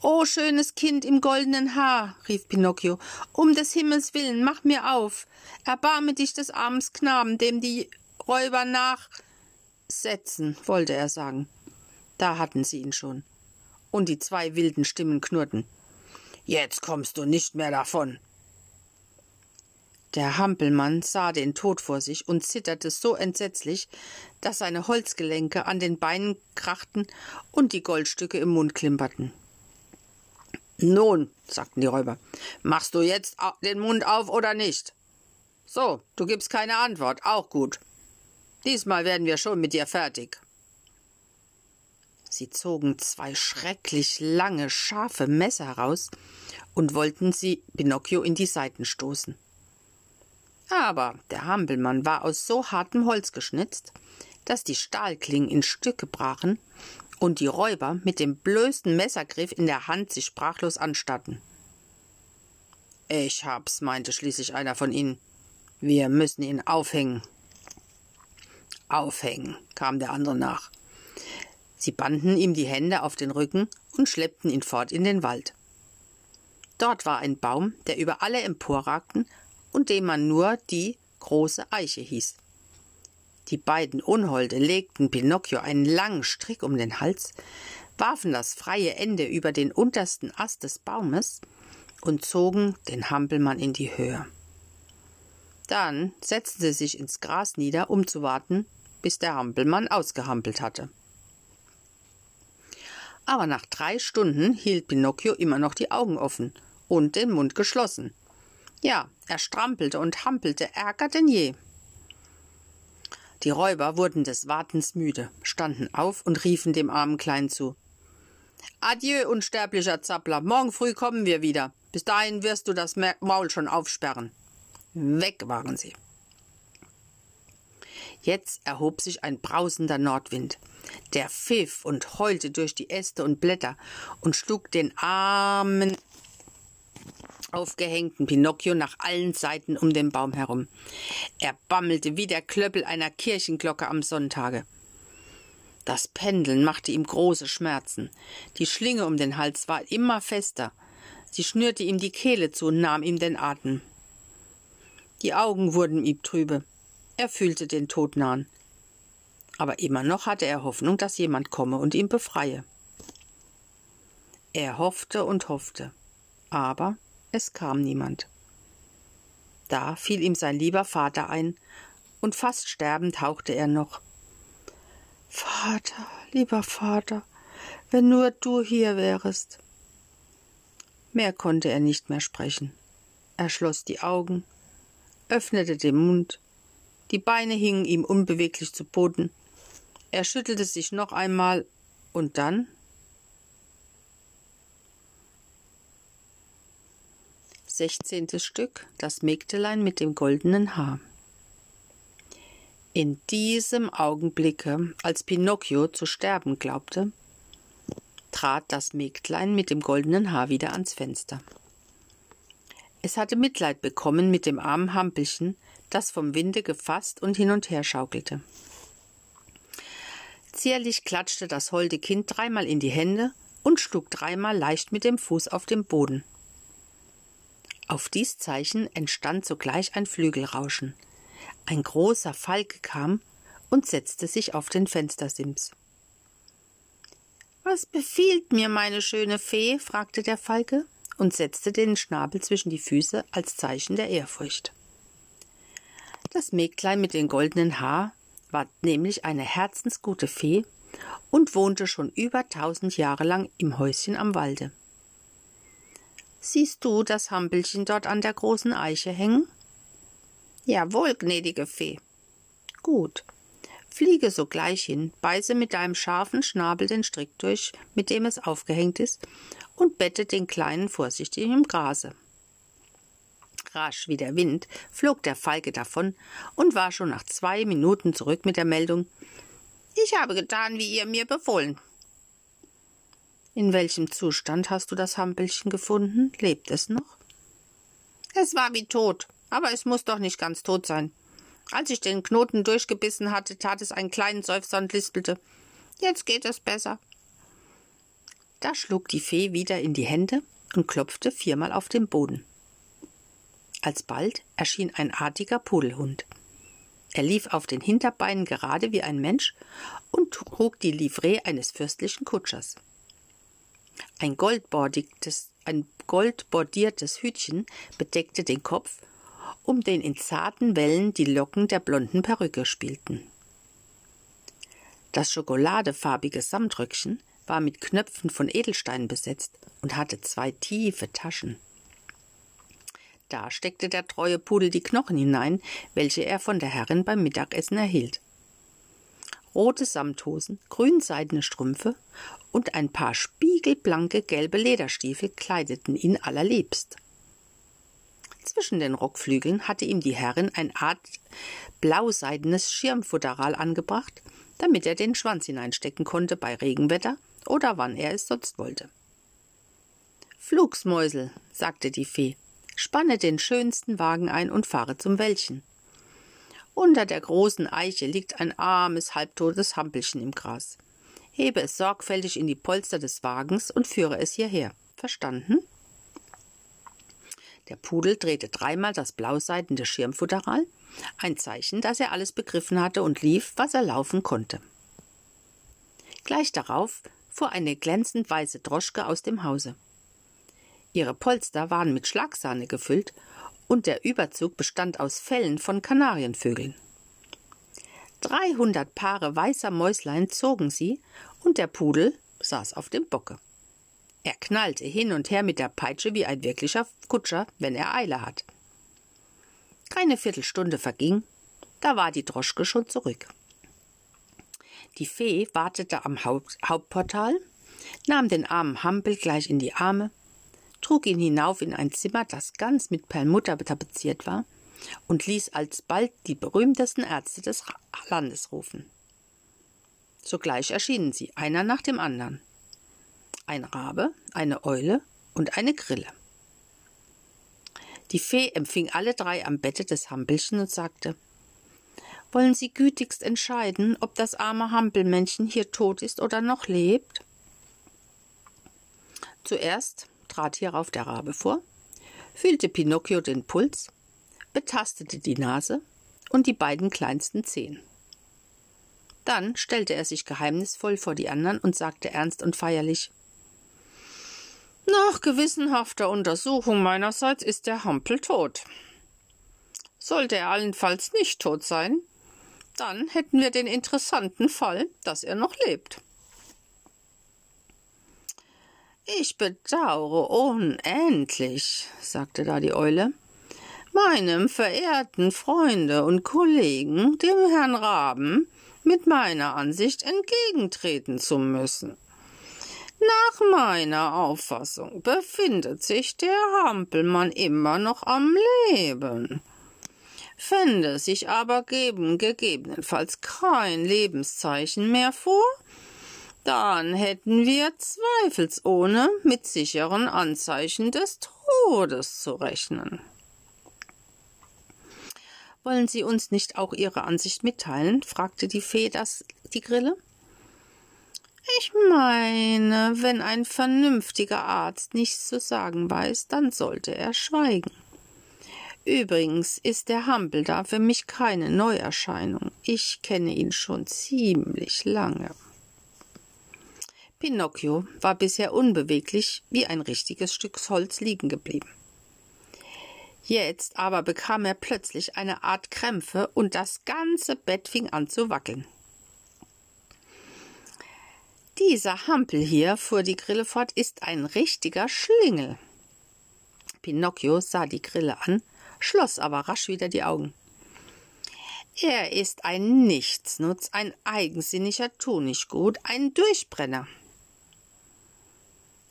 Oh, schönes Kind im goldenen Haar, rief Pinocchio, um des Himmels willen, mach mir auf. Erbarme dich des armen Knaben, dem die Räuber nachsetzen, wollte er sagen. Da hatten sie ihn schon. Und die zwei wilden Stimmen knurrten. Jetzt kommst du nicht mehr davon. Der Hampelmann sah den Tod vor sich und zitterte so entsetzlich, dass seine Holzgelenke an den Beinen krachten und die Goldstücke im Mund klimperten. Nun, sagten die Räuber, machst du jetzt den Mund auf oder nicht? So, du gibst keine Antwort, auch gut. Diesmal werden wir schon mit dir fertig. Sie zogen zwei schrecklich lange, scharfe Messer heraus und wollten sie Pinocchio in die Seiten stoßen. Aber der Hampelmann war aus so hartem Holz geschnitzt, dass die Stahlklingen in Stücke brachen und die Räuber mit dem blößen Messergriff in der Hand sich sprachlos anstatten. Ich hab's, meinte schließlich einer von ihnen. Wir müssen ihn aufhängen. Aufhängen, kam der andere nach. Sie banden ihm die Hände auf den Rücken und schleppten ihn fort in den Wald. Dort war ein Baum, der über alle emporragten und dem man nur die große Eiche hieß. Die beiden Unholde legten Pinocchio einen langen Strick um den Hals, warfen das freie Ende über den untersten Ast des Baumes und zogen den Hampelmann in die Höhe. Dann setzten sie sich ins Gras nieder, um zu warten, bis der Hampelmann ausgehampelt hatte aber nach drei Stunden hielt Pinocchio immer noch die Augen offen und den Mund geschlossen. Ja, er strampelte und hampelte ärger denn je. Die Räuber wurden des Wartens müde, standen auf und riefen dem armen Kleinen zu. Adieu, unsterblicher Zappler, morgen früh kommen wir wieder. Bis dahin wirst du das Maul schon aufsperren. Weg waren sie. Jetzt erhob sich ein brausender Nordwind. Der pfiff und heulte durch die Äste und Blätter und schlug den armen, aufgehängten Pinocchio nach allen Seiten um den Baum herum. Er bammelte wie der Klöppel einer Kirchenglocke am Sonntage. Das Pendeln machte ihm große Schmerzen. Die Schlinge um den Hals war immer fester. Sie schnürte ihm die Kehle zu und nahm ihm den Atem. Die Augen wurden ihm trübe. Er fühlte den Tod nahen. Aber immer noch hatte er Hoffnung, dass jemand komme und ihn befreie. Er hoffte und hoffte, aber es kam niemand. Da fiel ihm sein lieber Vater ein, und fast sterbend hauchte er noch Vater, lieber Vater, wenn nur du hier wärest. Mehr konnte er nicht mehr sprechen. Er schloss die Augen, öffnete den Mund die Beine hingen ihm unbeweglich zu Boden. Er schüttelte sich noch einmal und dann Sechzehntes Stück Das Mägdelein mit dem goldenen Haar. In diesem Augenblicke, als Pinocchio zu sterben glaubte, trat das Mägdlein mit dem goldenen Haar wieder ans Fenster. Es hatte Mitleid bekommen mit dem armen Hampelchen, das vom Winde gefasst und hin und her schaukelte. Zierlich klatschte das holde Kind dreimal in die Hände und schlug dreimal leicht mit dem Fuß auf den Boden. Auf dies Zeichen entstand sogleich ein Flügelrauschen. Ein großer Falke kam und setzte sich auf den Fenstersims. Was befiehlt mir meine schöne Fee? fragte der Falke und setzte den Schnabel zwischen die Füße als Zeichen der Ehrfurcht. Das Mägdlein mit dem goldenen Haar war nämlich eine herzensgute Fee und wohnte schon über tausend Jahre lang im Häuschen am Walde. Siehst du das Hampelchen dort an der großen Eiche hängen? Jawohl, gnädige Fee. Gut. Fliege sogleich hin, beiße mit deinem scharfen Schnabel den Strick durch, mit dem es aufgehängt ist, und bette den Kleinen vorsichtig im Grase. Rasch wie der Wind flog der Falke davon und war schon nach zwei Minuten zurück mit der Meldung Ich habe getan, wie ihr mir befohlen. In welchem Zustand hast du das Hampelchen gefunden? Lebt es noch? Es war wie tot, aber es muss doch nicht ganz tot sein. Als ich den Knoten durchgebissen hatte, tat es einen kleinen Seufzer und lispelte. Jetzt geht es besser. Da schlug die Fee wieder in die Hände und klopfte viermal auf den Boden. Alsbald erschien ein artiger Pudelhund. Er lief auf den Hinterbeinen gerade wie ein Mensch und trug die Livree eines fürstlichen Kutschers. Ein goldbordiertes, ein goldbordiertes Hütchen bedeckte den Kopf um den in zarten Wellen die Locken der blonden Perücke spielten. Das schokoladefarbige Samtröckchen war mit Knöpfen von Edelsteinen besetzt und hatte zwei tiefe Taschen. Da steckte der treue Pudel die Knochen hinein, welche er von der Herrin beim Mittagessen erhielt. Rote Samthosen, grünseidene Strümpfe und ein paar spiegelblanke gelbe Lederstiefel kleideten ihn allerliebst. Zwischen den Rockflügeln hatte ihm die Herrin ein Art blauseidenes Schirmfutteral angebracht, damit er den Schwanz hineinstecken konnte bei Regenwetter oder wann er es sonst wollte. Flugsmäusel, sagte die Fee, spanne den schönsten Wagen ein und fahre zum Wäldchen. Unter der großen Eiche liegt ein armes, halbtotes Hampelchen im Gras. Hebe es sorgfältig in die Polster des Wagens und führe es hierher. Verstanden? Der Pudel drehte dreimal das blauseidende Schirmfutteral, ein Zeichen, dass er alles begriffen hatte und lief, was er laufen konnte. Gleich darauf fuhr eine glänzend weiße Droschke aus dem Hause. Ihre Polster waren mit Schlagsahne gefüllt und der Überzug bestand aus Fellen von Kanarienvögeln. Dreihundert Paare weißer Mäuslein zogen sie und der Pudel saß auf dem Bocke. Er knallte hin und her mit der Peitsche wie ein wirklicher Kutscher, wenn er Eile hat. Keine Viertelstunde verging, da war die Droschke schon zurück. Die Fee wartete am Haupt Hauptportal, nahm den armen Hampel gleich in die Arme, trug ihn hinauf in ein Zimmer, das ganz mit Perlmutter tapeziert war, und ließ alsbald die berühmtesten Ärzte des Landes rufen. Sogleich erschienen sie, einer nach dem anderen ein Rabe, eine Eule und eine Grille. Die Fee empfing alle drei am Bette des Hampelchen und sagte Wollen Sie gütigst entscheiden, ob das arme Hampelmännchen hier tot ist oder noch lebt? Zuerst trat hierauf der Rabe vor, fühlte Pinocchio den Puls, betastete die Nase und die beiden kleinsten Zehen. Dann stellte er sich geheimnisvoll vor die anderen und sagte ernst und feierlich nach gewissenhafter Untersuchung meinerseits ist der Hampel tot. Sollte er allenfalls nicht tot sein, dann hätten wir den interessanten Fall, dass er noch lebt. Ich bedaure unendlich, sagte da die Eule, meinem verehrten Freunde und Kollegen, dem Herrn Raben, mit meiner Ansicht entgegentreten zu müssen. Nach meiner Auffassung befindet sich der Hampelmann immer noch am Leben. Fände sich aber geben gegebenenfalls kein Lebenszeichen mehr vor, dann hätten wir zweifelsohne mit sicheren Anzeichen des Todes zu rechnen. Wollen Sie uns nicht auch Ihre Ansicht mitteilen? fragte die Fee das die Grille. Ich meine, wenn ein vernünftiger Arzt nichts zu sagen weiß, dann sollte er schweigen. Übrigens ist der Hampel da für mich keine Neuerscheinung. Ich kenne ihn schon ziemlich lange. Pinocchio war bisher unbeweglich wie ein richtiges Stück Holz liegen geblieben. Jetzt aber bekam er plötzlich eine Art Krämpfe und das ganze Bett fing an zu wackeln. Dieser Hampel hier, fuhr die Grille fort, ist ein richtiger Schlingel. Pinocchio sah die Grille an, schloss aber rasch wieder die Augen. Er ist ein Nichtsnutz, ein eigensinniger Tunichtgut, ein Durchbrenner.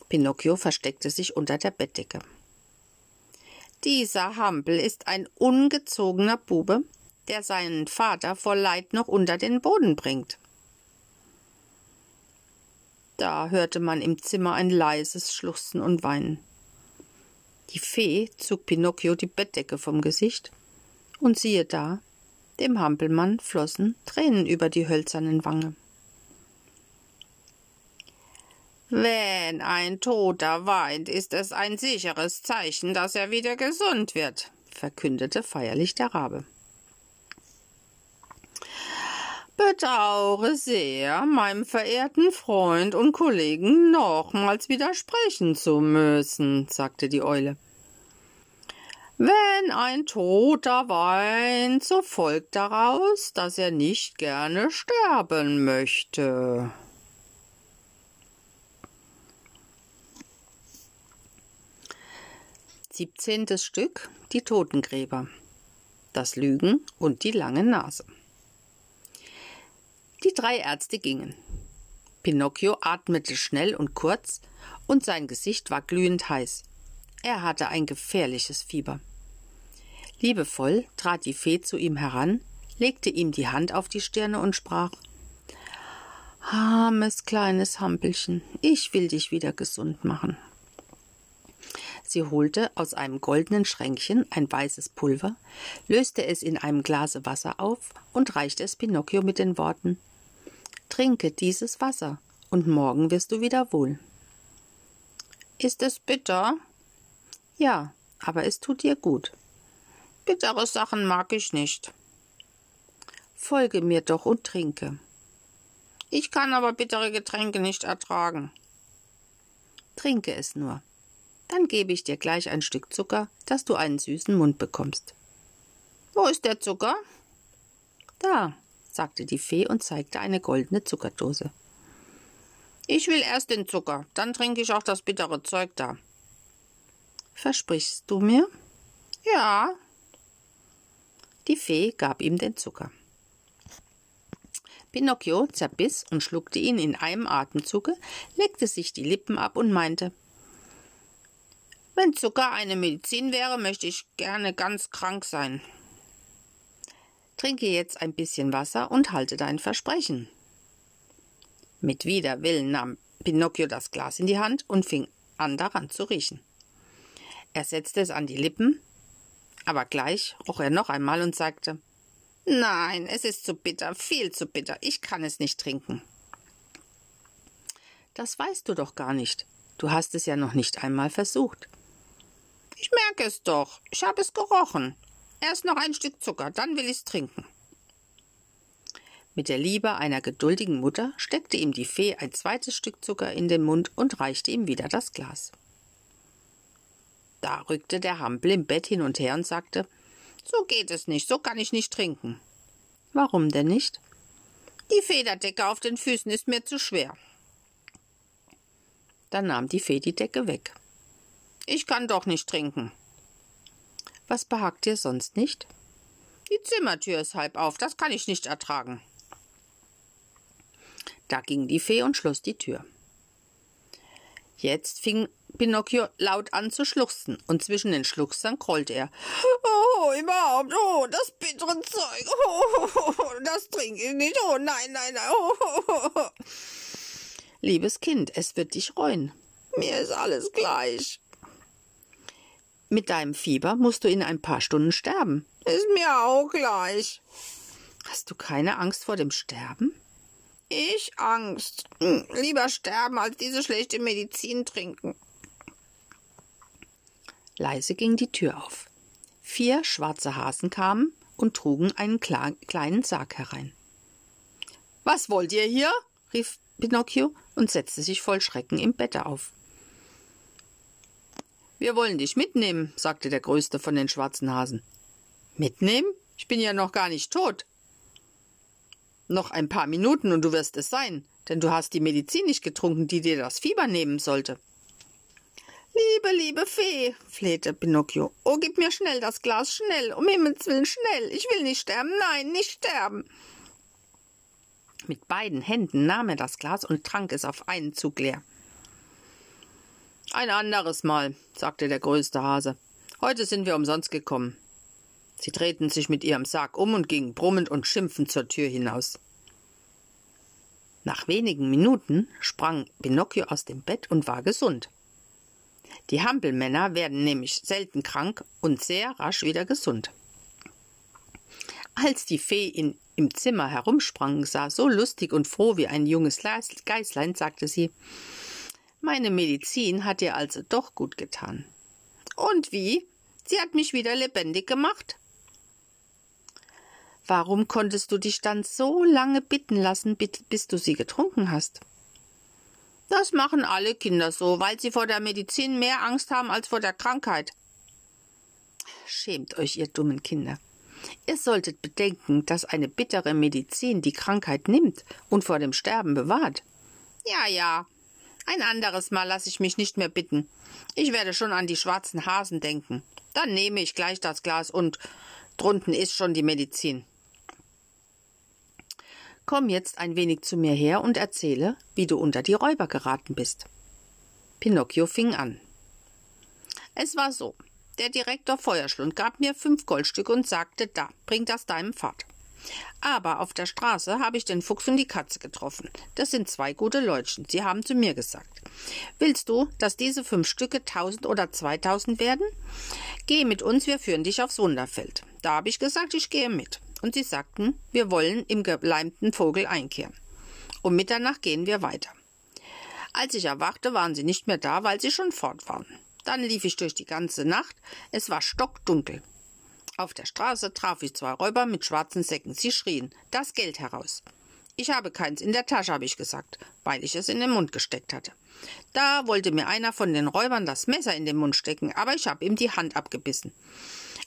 Pinocchio versteckte sich unter der Bettdecke. Dieser Hampel ist ein ungezogener Bube, der seinen Vater vor Leid noch unter den Boden bringt. Da hörte man im Zimmer ein leises Schluchzen und Weinen. Die Fee zog Pinocchio die Bettdecke vom Gesicht, und siehe da, dem Hampelmann flossen Tränen über die hölzernen Wange. Wenn ein Toter weint, ist es ein sicheres Zeichen, dass er wieder gesund wird, verkündete feierlich der Rabe. Bedaure sehr, meinem verehrten Freund und Kollegen nochmals widersprechen zu müssen, sagte die Eule. Wenn ein Toter weint, so folgt daraus, dass er nicht gerne sterben möchte. Siebzehntes Stück Die Totengräber Das Lügen und die lange Nase Die drei Ärzte gingen. Pinocchio atmete schnell und kurz, und sein Gesicht war glühend heiß. Er hatte ein gefährliches Fieber. Liebevoll trat die Fee zu ihm heran, legte ihm die Hand auf die Stirne und sprach Armes kleines Hampelchen, ich will dich wieder gesund machen. Sie holte aus einem goldenen Schränkchen ein weißes Pulver, löste es in einem Glase Wasser auf und reichte es Pinocchio mit den Worten Trinke dieses Wasser, und morgen wirst du wieder wohl. Ist es bitter? Ja, aber es tut dir gut. Bittere Sachen mag ich nicht. Folge mir doch und trinke. Ich kann aber bittere Getränke nicht ertragen. Trinke es nur. Dann gebe ich dir gleich ein Stück Zucker, dass du einen süßen Mund bekommst. Wo ist der Zucker? Da, sagte die Fee und zeigte eine goldene Zuckerdose. Ich will erst den Zucker, dann trinke ich auch das bittere Zeug da. Versprichst du mir? Ja, die Fee gab ihm den Zucker. Pinocchio zerbiss und schluckte ihn in einem Atemzuge, leckte sich die Lippen ab und meinte Wenn Zucker eine Medizin wäre, möchte ich gerne ganz krank sein. Trinke jetzt ein bisschen Wasser und halte dein Versprechen. Mit Widerwillen nahm Pinocchio das Glas in die Hand und fing an daran zu riechen. Er setzte es an die Lippen, aber gleich roch er noch einmal und sagte Nein, es ist zu bitter, viel zu bitter, ich kann es nicht trinken. Das weißt du doch gar nicht. Du hast es ja noch nicht einmal versucht. Ich merke es doch. Ich habe es gerochen. Erst noch ein Stück Zucker, dann will ich's trinken. Mit der Liebe einer geduldigen Mutter steckte ihm die Fee ein zweites Stück Zucker in den Mund und reichte ihm wieder das Glas. Da rückte der Hampel im Bett hin und her und sagte So geht es nicht, so kann ich nicht trinken. Warum denn nicht? Die Federdecke auf den Füßen ist mir zu schwer. Dann nahm die Fee die Decke weg. Ich kann doch nicht trinken. Was behagt dir sonst nicht? Die Zimmertür ist halb auf, das kann ich nicht ertragen. Da ging die Fee und schloss die Tür. Jetzt fing Pinocchio laut an zu schluchzen, und zwischen den Schluchzern grollte er. Oh, überhaupt, oh, das bittere Zeug, oh, das trinke ich nicht, oh, nein, nein, nein, oh, oh, oh. Liebes Kind, es wird dich reuen. Mir ist alles gleich. Mit deinem Fieber musst du in ein paar Stunden sterben. Ist mir auch gleich. Hast du keine Angst vor dem Sterben? Ich Angst. Hm, lieber sterben, als diese schlechte Medizin trinken. Leise ging die Tür auf. Vier schwarze Hasen kamen und trugen einen kleinen Sarg herein. Was wollt ihr hier? rief Pinocchio und setzte sich voll Schrecken im Bette auf. Wir wollen dich mitnehmen, sagte der größte von den schwarzen Hasen. Mitnehmen? Ich bin ja noch gar nicht tot. Noch ein paar Minuten und du wirst es sein, denn du hast die Medizin nicht getrunken, die dir das Fieber nehmen sollte. Liebe, liebe Fee, flehte Pinocchio. Oh, gib mir schnell das Glas, schnell, um Himmels willen, schnell. Ich will nicht sterben, nein, nicht sterben. Mit beiden Händen nahm er das Glas und trank es auf einen Zug leer. Ein anderes Mal, sagte der größte Hase. Heute sind wir umsonst gekommen. Sie drehten sich mit ihrem Sarg um und gingen brummend und schimpfend zur Tür hinaus. Nach wenigen Minuten sprang Pinocchio aus dem Bett und war gesund. Die Hampelmänner werden nämlich selten krank und sehr rasch wieder gesund. Als die Fee in, im Zimmer herumsprang, sah so lustig und froh wie ein junges Geißlein, sagte sie, meine Medizin hat dir also doch gut getan. Und wie? Sie hat mich wieder lebendig gemacht. Warum konntest du dich dann so lange bitten lassen, bis du sie getrunken hast? Das machen alle Kinder so, weil sie vor der Medizin mehr Angst haben als vor der Krankheit. Schämt euch, ihr dummen Kinder. Ihr solltet bedenken, dass eine bittere Medizin die Krankheit nimmt und vor dem Sterben bewahrt. Ja, ja. Ein anderes Mal lasse ich mich nicht mehr bitten. Ich werde schon an die schwarzen Hasen denken. Dann nehme ich gleich das Glas und drunten ist schon die Medizin. Komm jetzt ein wenig zu mir her und erzähle, wie du unter die Räuber geraten bist. Pinocchio fing an. Es war so. Der Direktor Feuerschlund gab mir fünf Goldstücke und sagte, da, bring das deinem Vater. Aber auf der Straße habe ich den Fuchs und die Katze getroffen. Das sind zwei gute Leutchen. Sie haben zu mir gesagt. Willst du, dass diese fünf Stücke tausend oder zweitausend werden? Geh mit uns, wir führen dich aufs Wunderfeld. Da habe ich gesagt, ich gehe mit und sie sagten, wir wollen im geleimten Vogel einkehren. Um Mitternacht gehen wir weiter. Als ich erwachte, waren sie nicht mehr da, weil sie schon fort waren. Dann lief ich durch die ganze Nacht. Es war stockdunkel. Auf der Straße traf ich zwei Räuber mit schwarzen Säcken. Sie schrien, das Geld heraus. Ich habe keins in der Tasche, habe ich gesagt, weil ich es in den Mund gesteckt hatte. Da wollte mir einer von den Räubern das Messer in den Mund stecken, aber ich habe ihm die Hand abgebissen.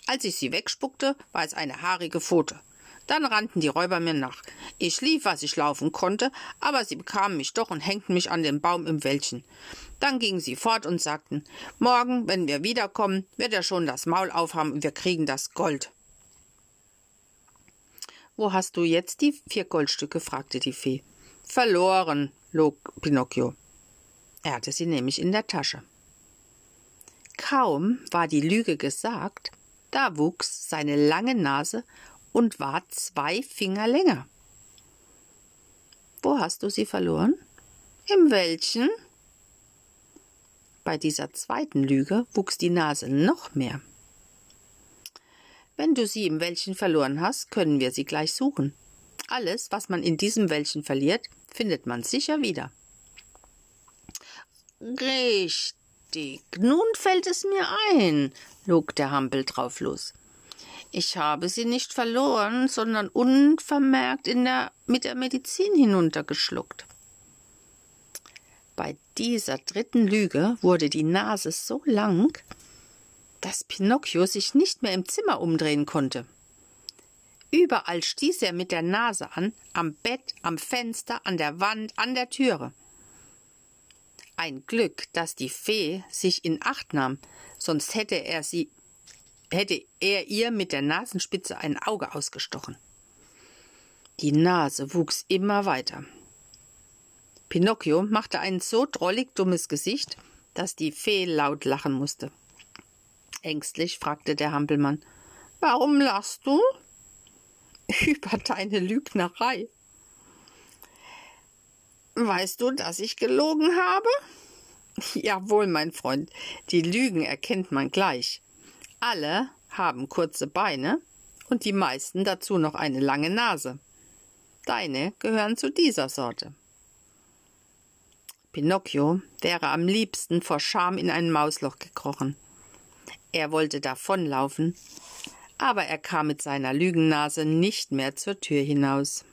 Als ich sie wegspuckte, war es eine haarige Pfote. Dann rannten die Räuber mir nach. Ich lief, was ich laufen konnte, aber sie bekamen mich doch und hängten mich an den Baum im Wäldchen. Dann gingen sie fort und sagten, morgen, wenn wir wiederkommen, wird er schon das Maul aufhaben und wir kriegen das Gold. Wo hast du jetzt die vier Goldstücke? fragte die Fee. Verloren, log Pinocchio. Er hatte sie nämlich in der Tasche. Kaum war die Lüge gesagt, da wuchs seine lange Nase und war zwei Finger länger. Wo hast du sie verloren? Im welchen? Bei dieser zweiten Lüge wuchs die Nase noch mehr. Wenn du sie im Wäldchen verloren hast, können wir sie gleich suchen. Alles, was man in diesem Wäldchen verliert, findet man sicher wieder. Richtig, nun fällt es mir ein, log der Hampel drauf los. Ich habe sie nicht verloren, sondern unvermerkt in der, mit der Medizin hinuntergeschluckt. Bei dieser dritten Lüge wurde die Nase so lang, dass Pinocchio sich nicht mehr im Zimmer umdrehen konnte. Überall stieß er mit der Nase an, am Bett, am Fenster, an der Wand, an der Türe. Ein Glück, dass die Fee sich in Acht nahm, sonst hätte er sie hätte er ihr mit der Nasenspitze ein Auge ausgestochen. Die Nase wuchs immer weiter. Pinocchio machte ein so drollig dummes Gesicht, dass die Fee laut lachen musste. Ängstlich fragte der Hampelmann: Warum lachst du? *laughs* Über deine Lügnerei. Weißt du, dass ich gelogen habe? *laughs* Jawohl, mein Freund, die Lügen erkennt man gleich. Alle haben kurze Beine und die meisten dazu noch eine lange Nase. Deine gehören zu dieser Sorte. Pinocchio wäre am liebsten vor Scham in ein Mausloch gekrochen. Er wollte davonlaufen, aber er kam mit seiner Lügennase nicht mehr zur Tür hinaus.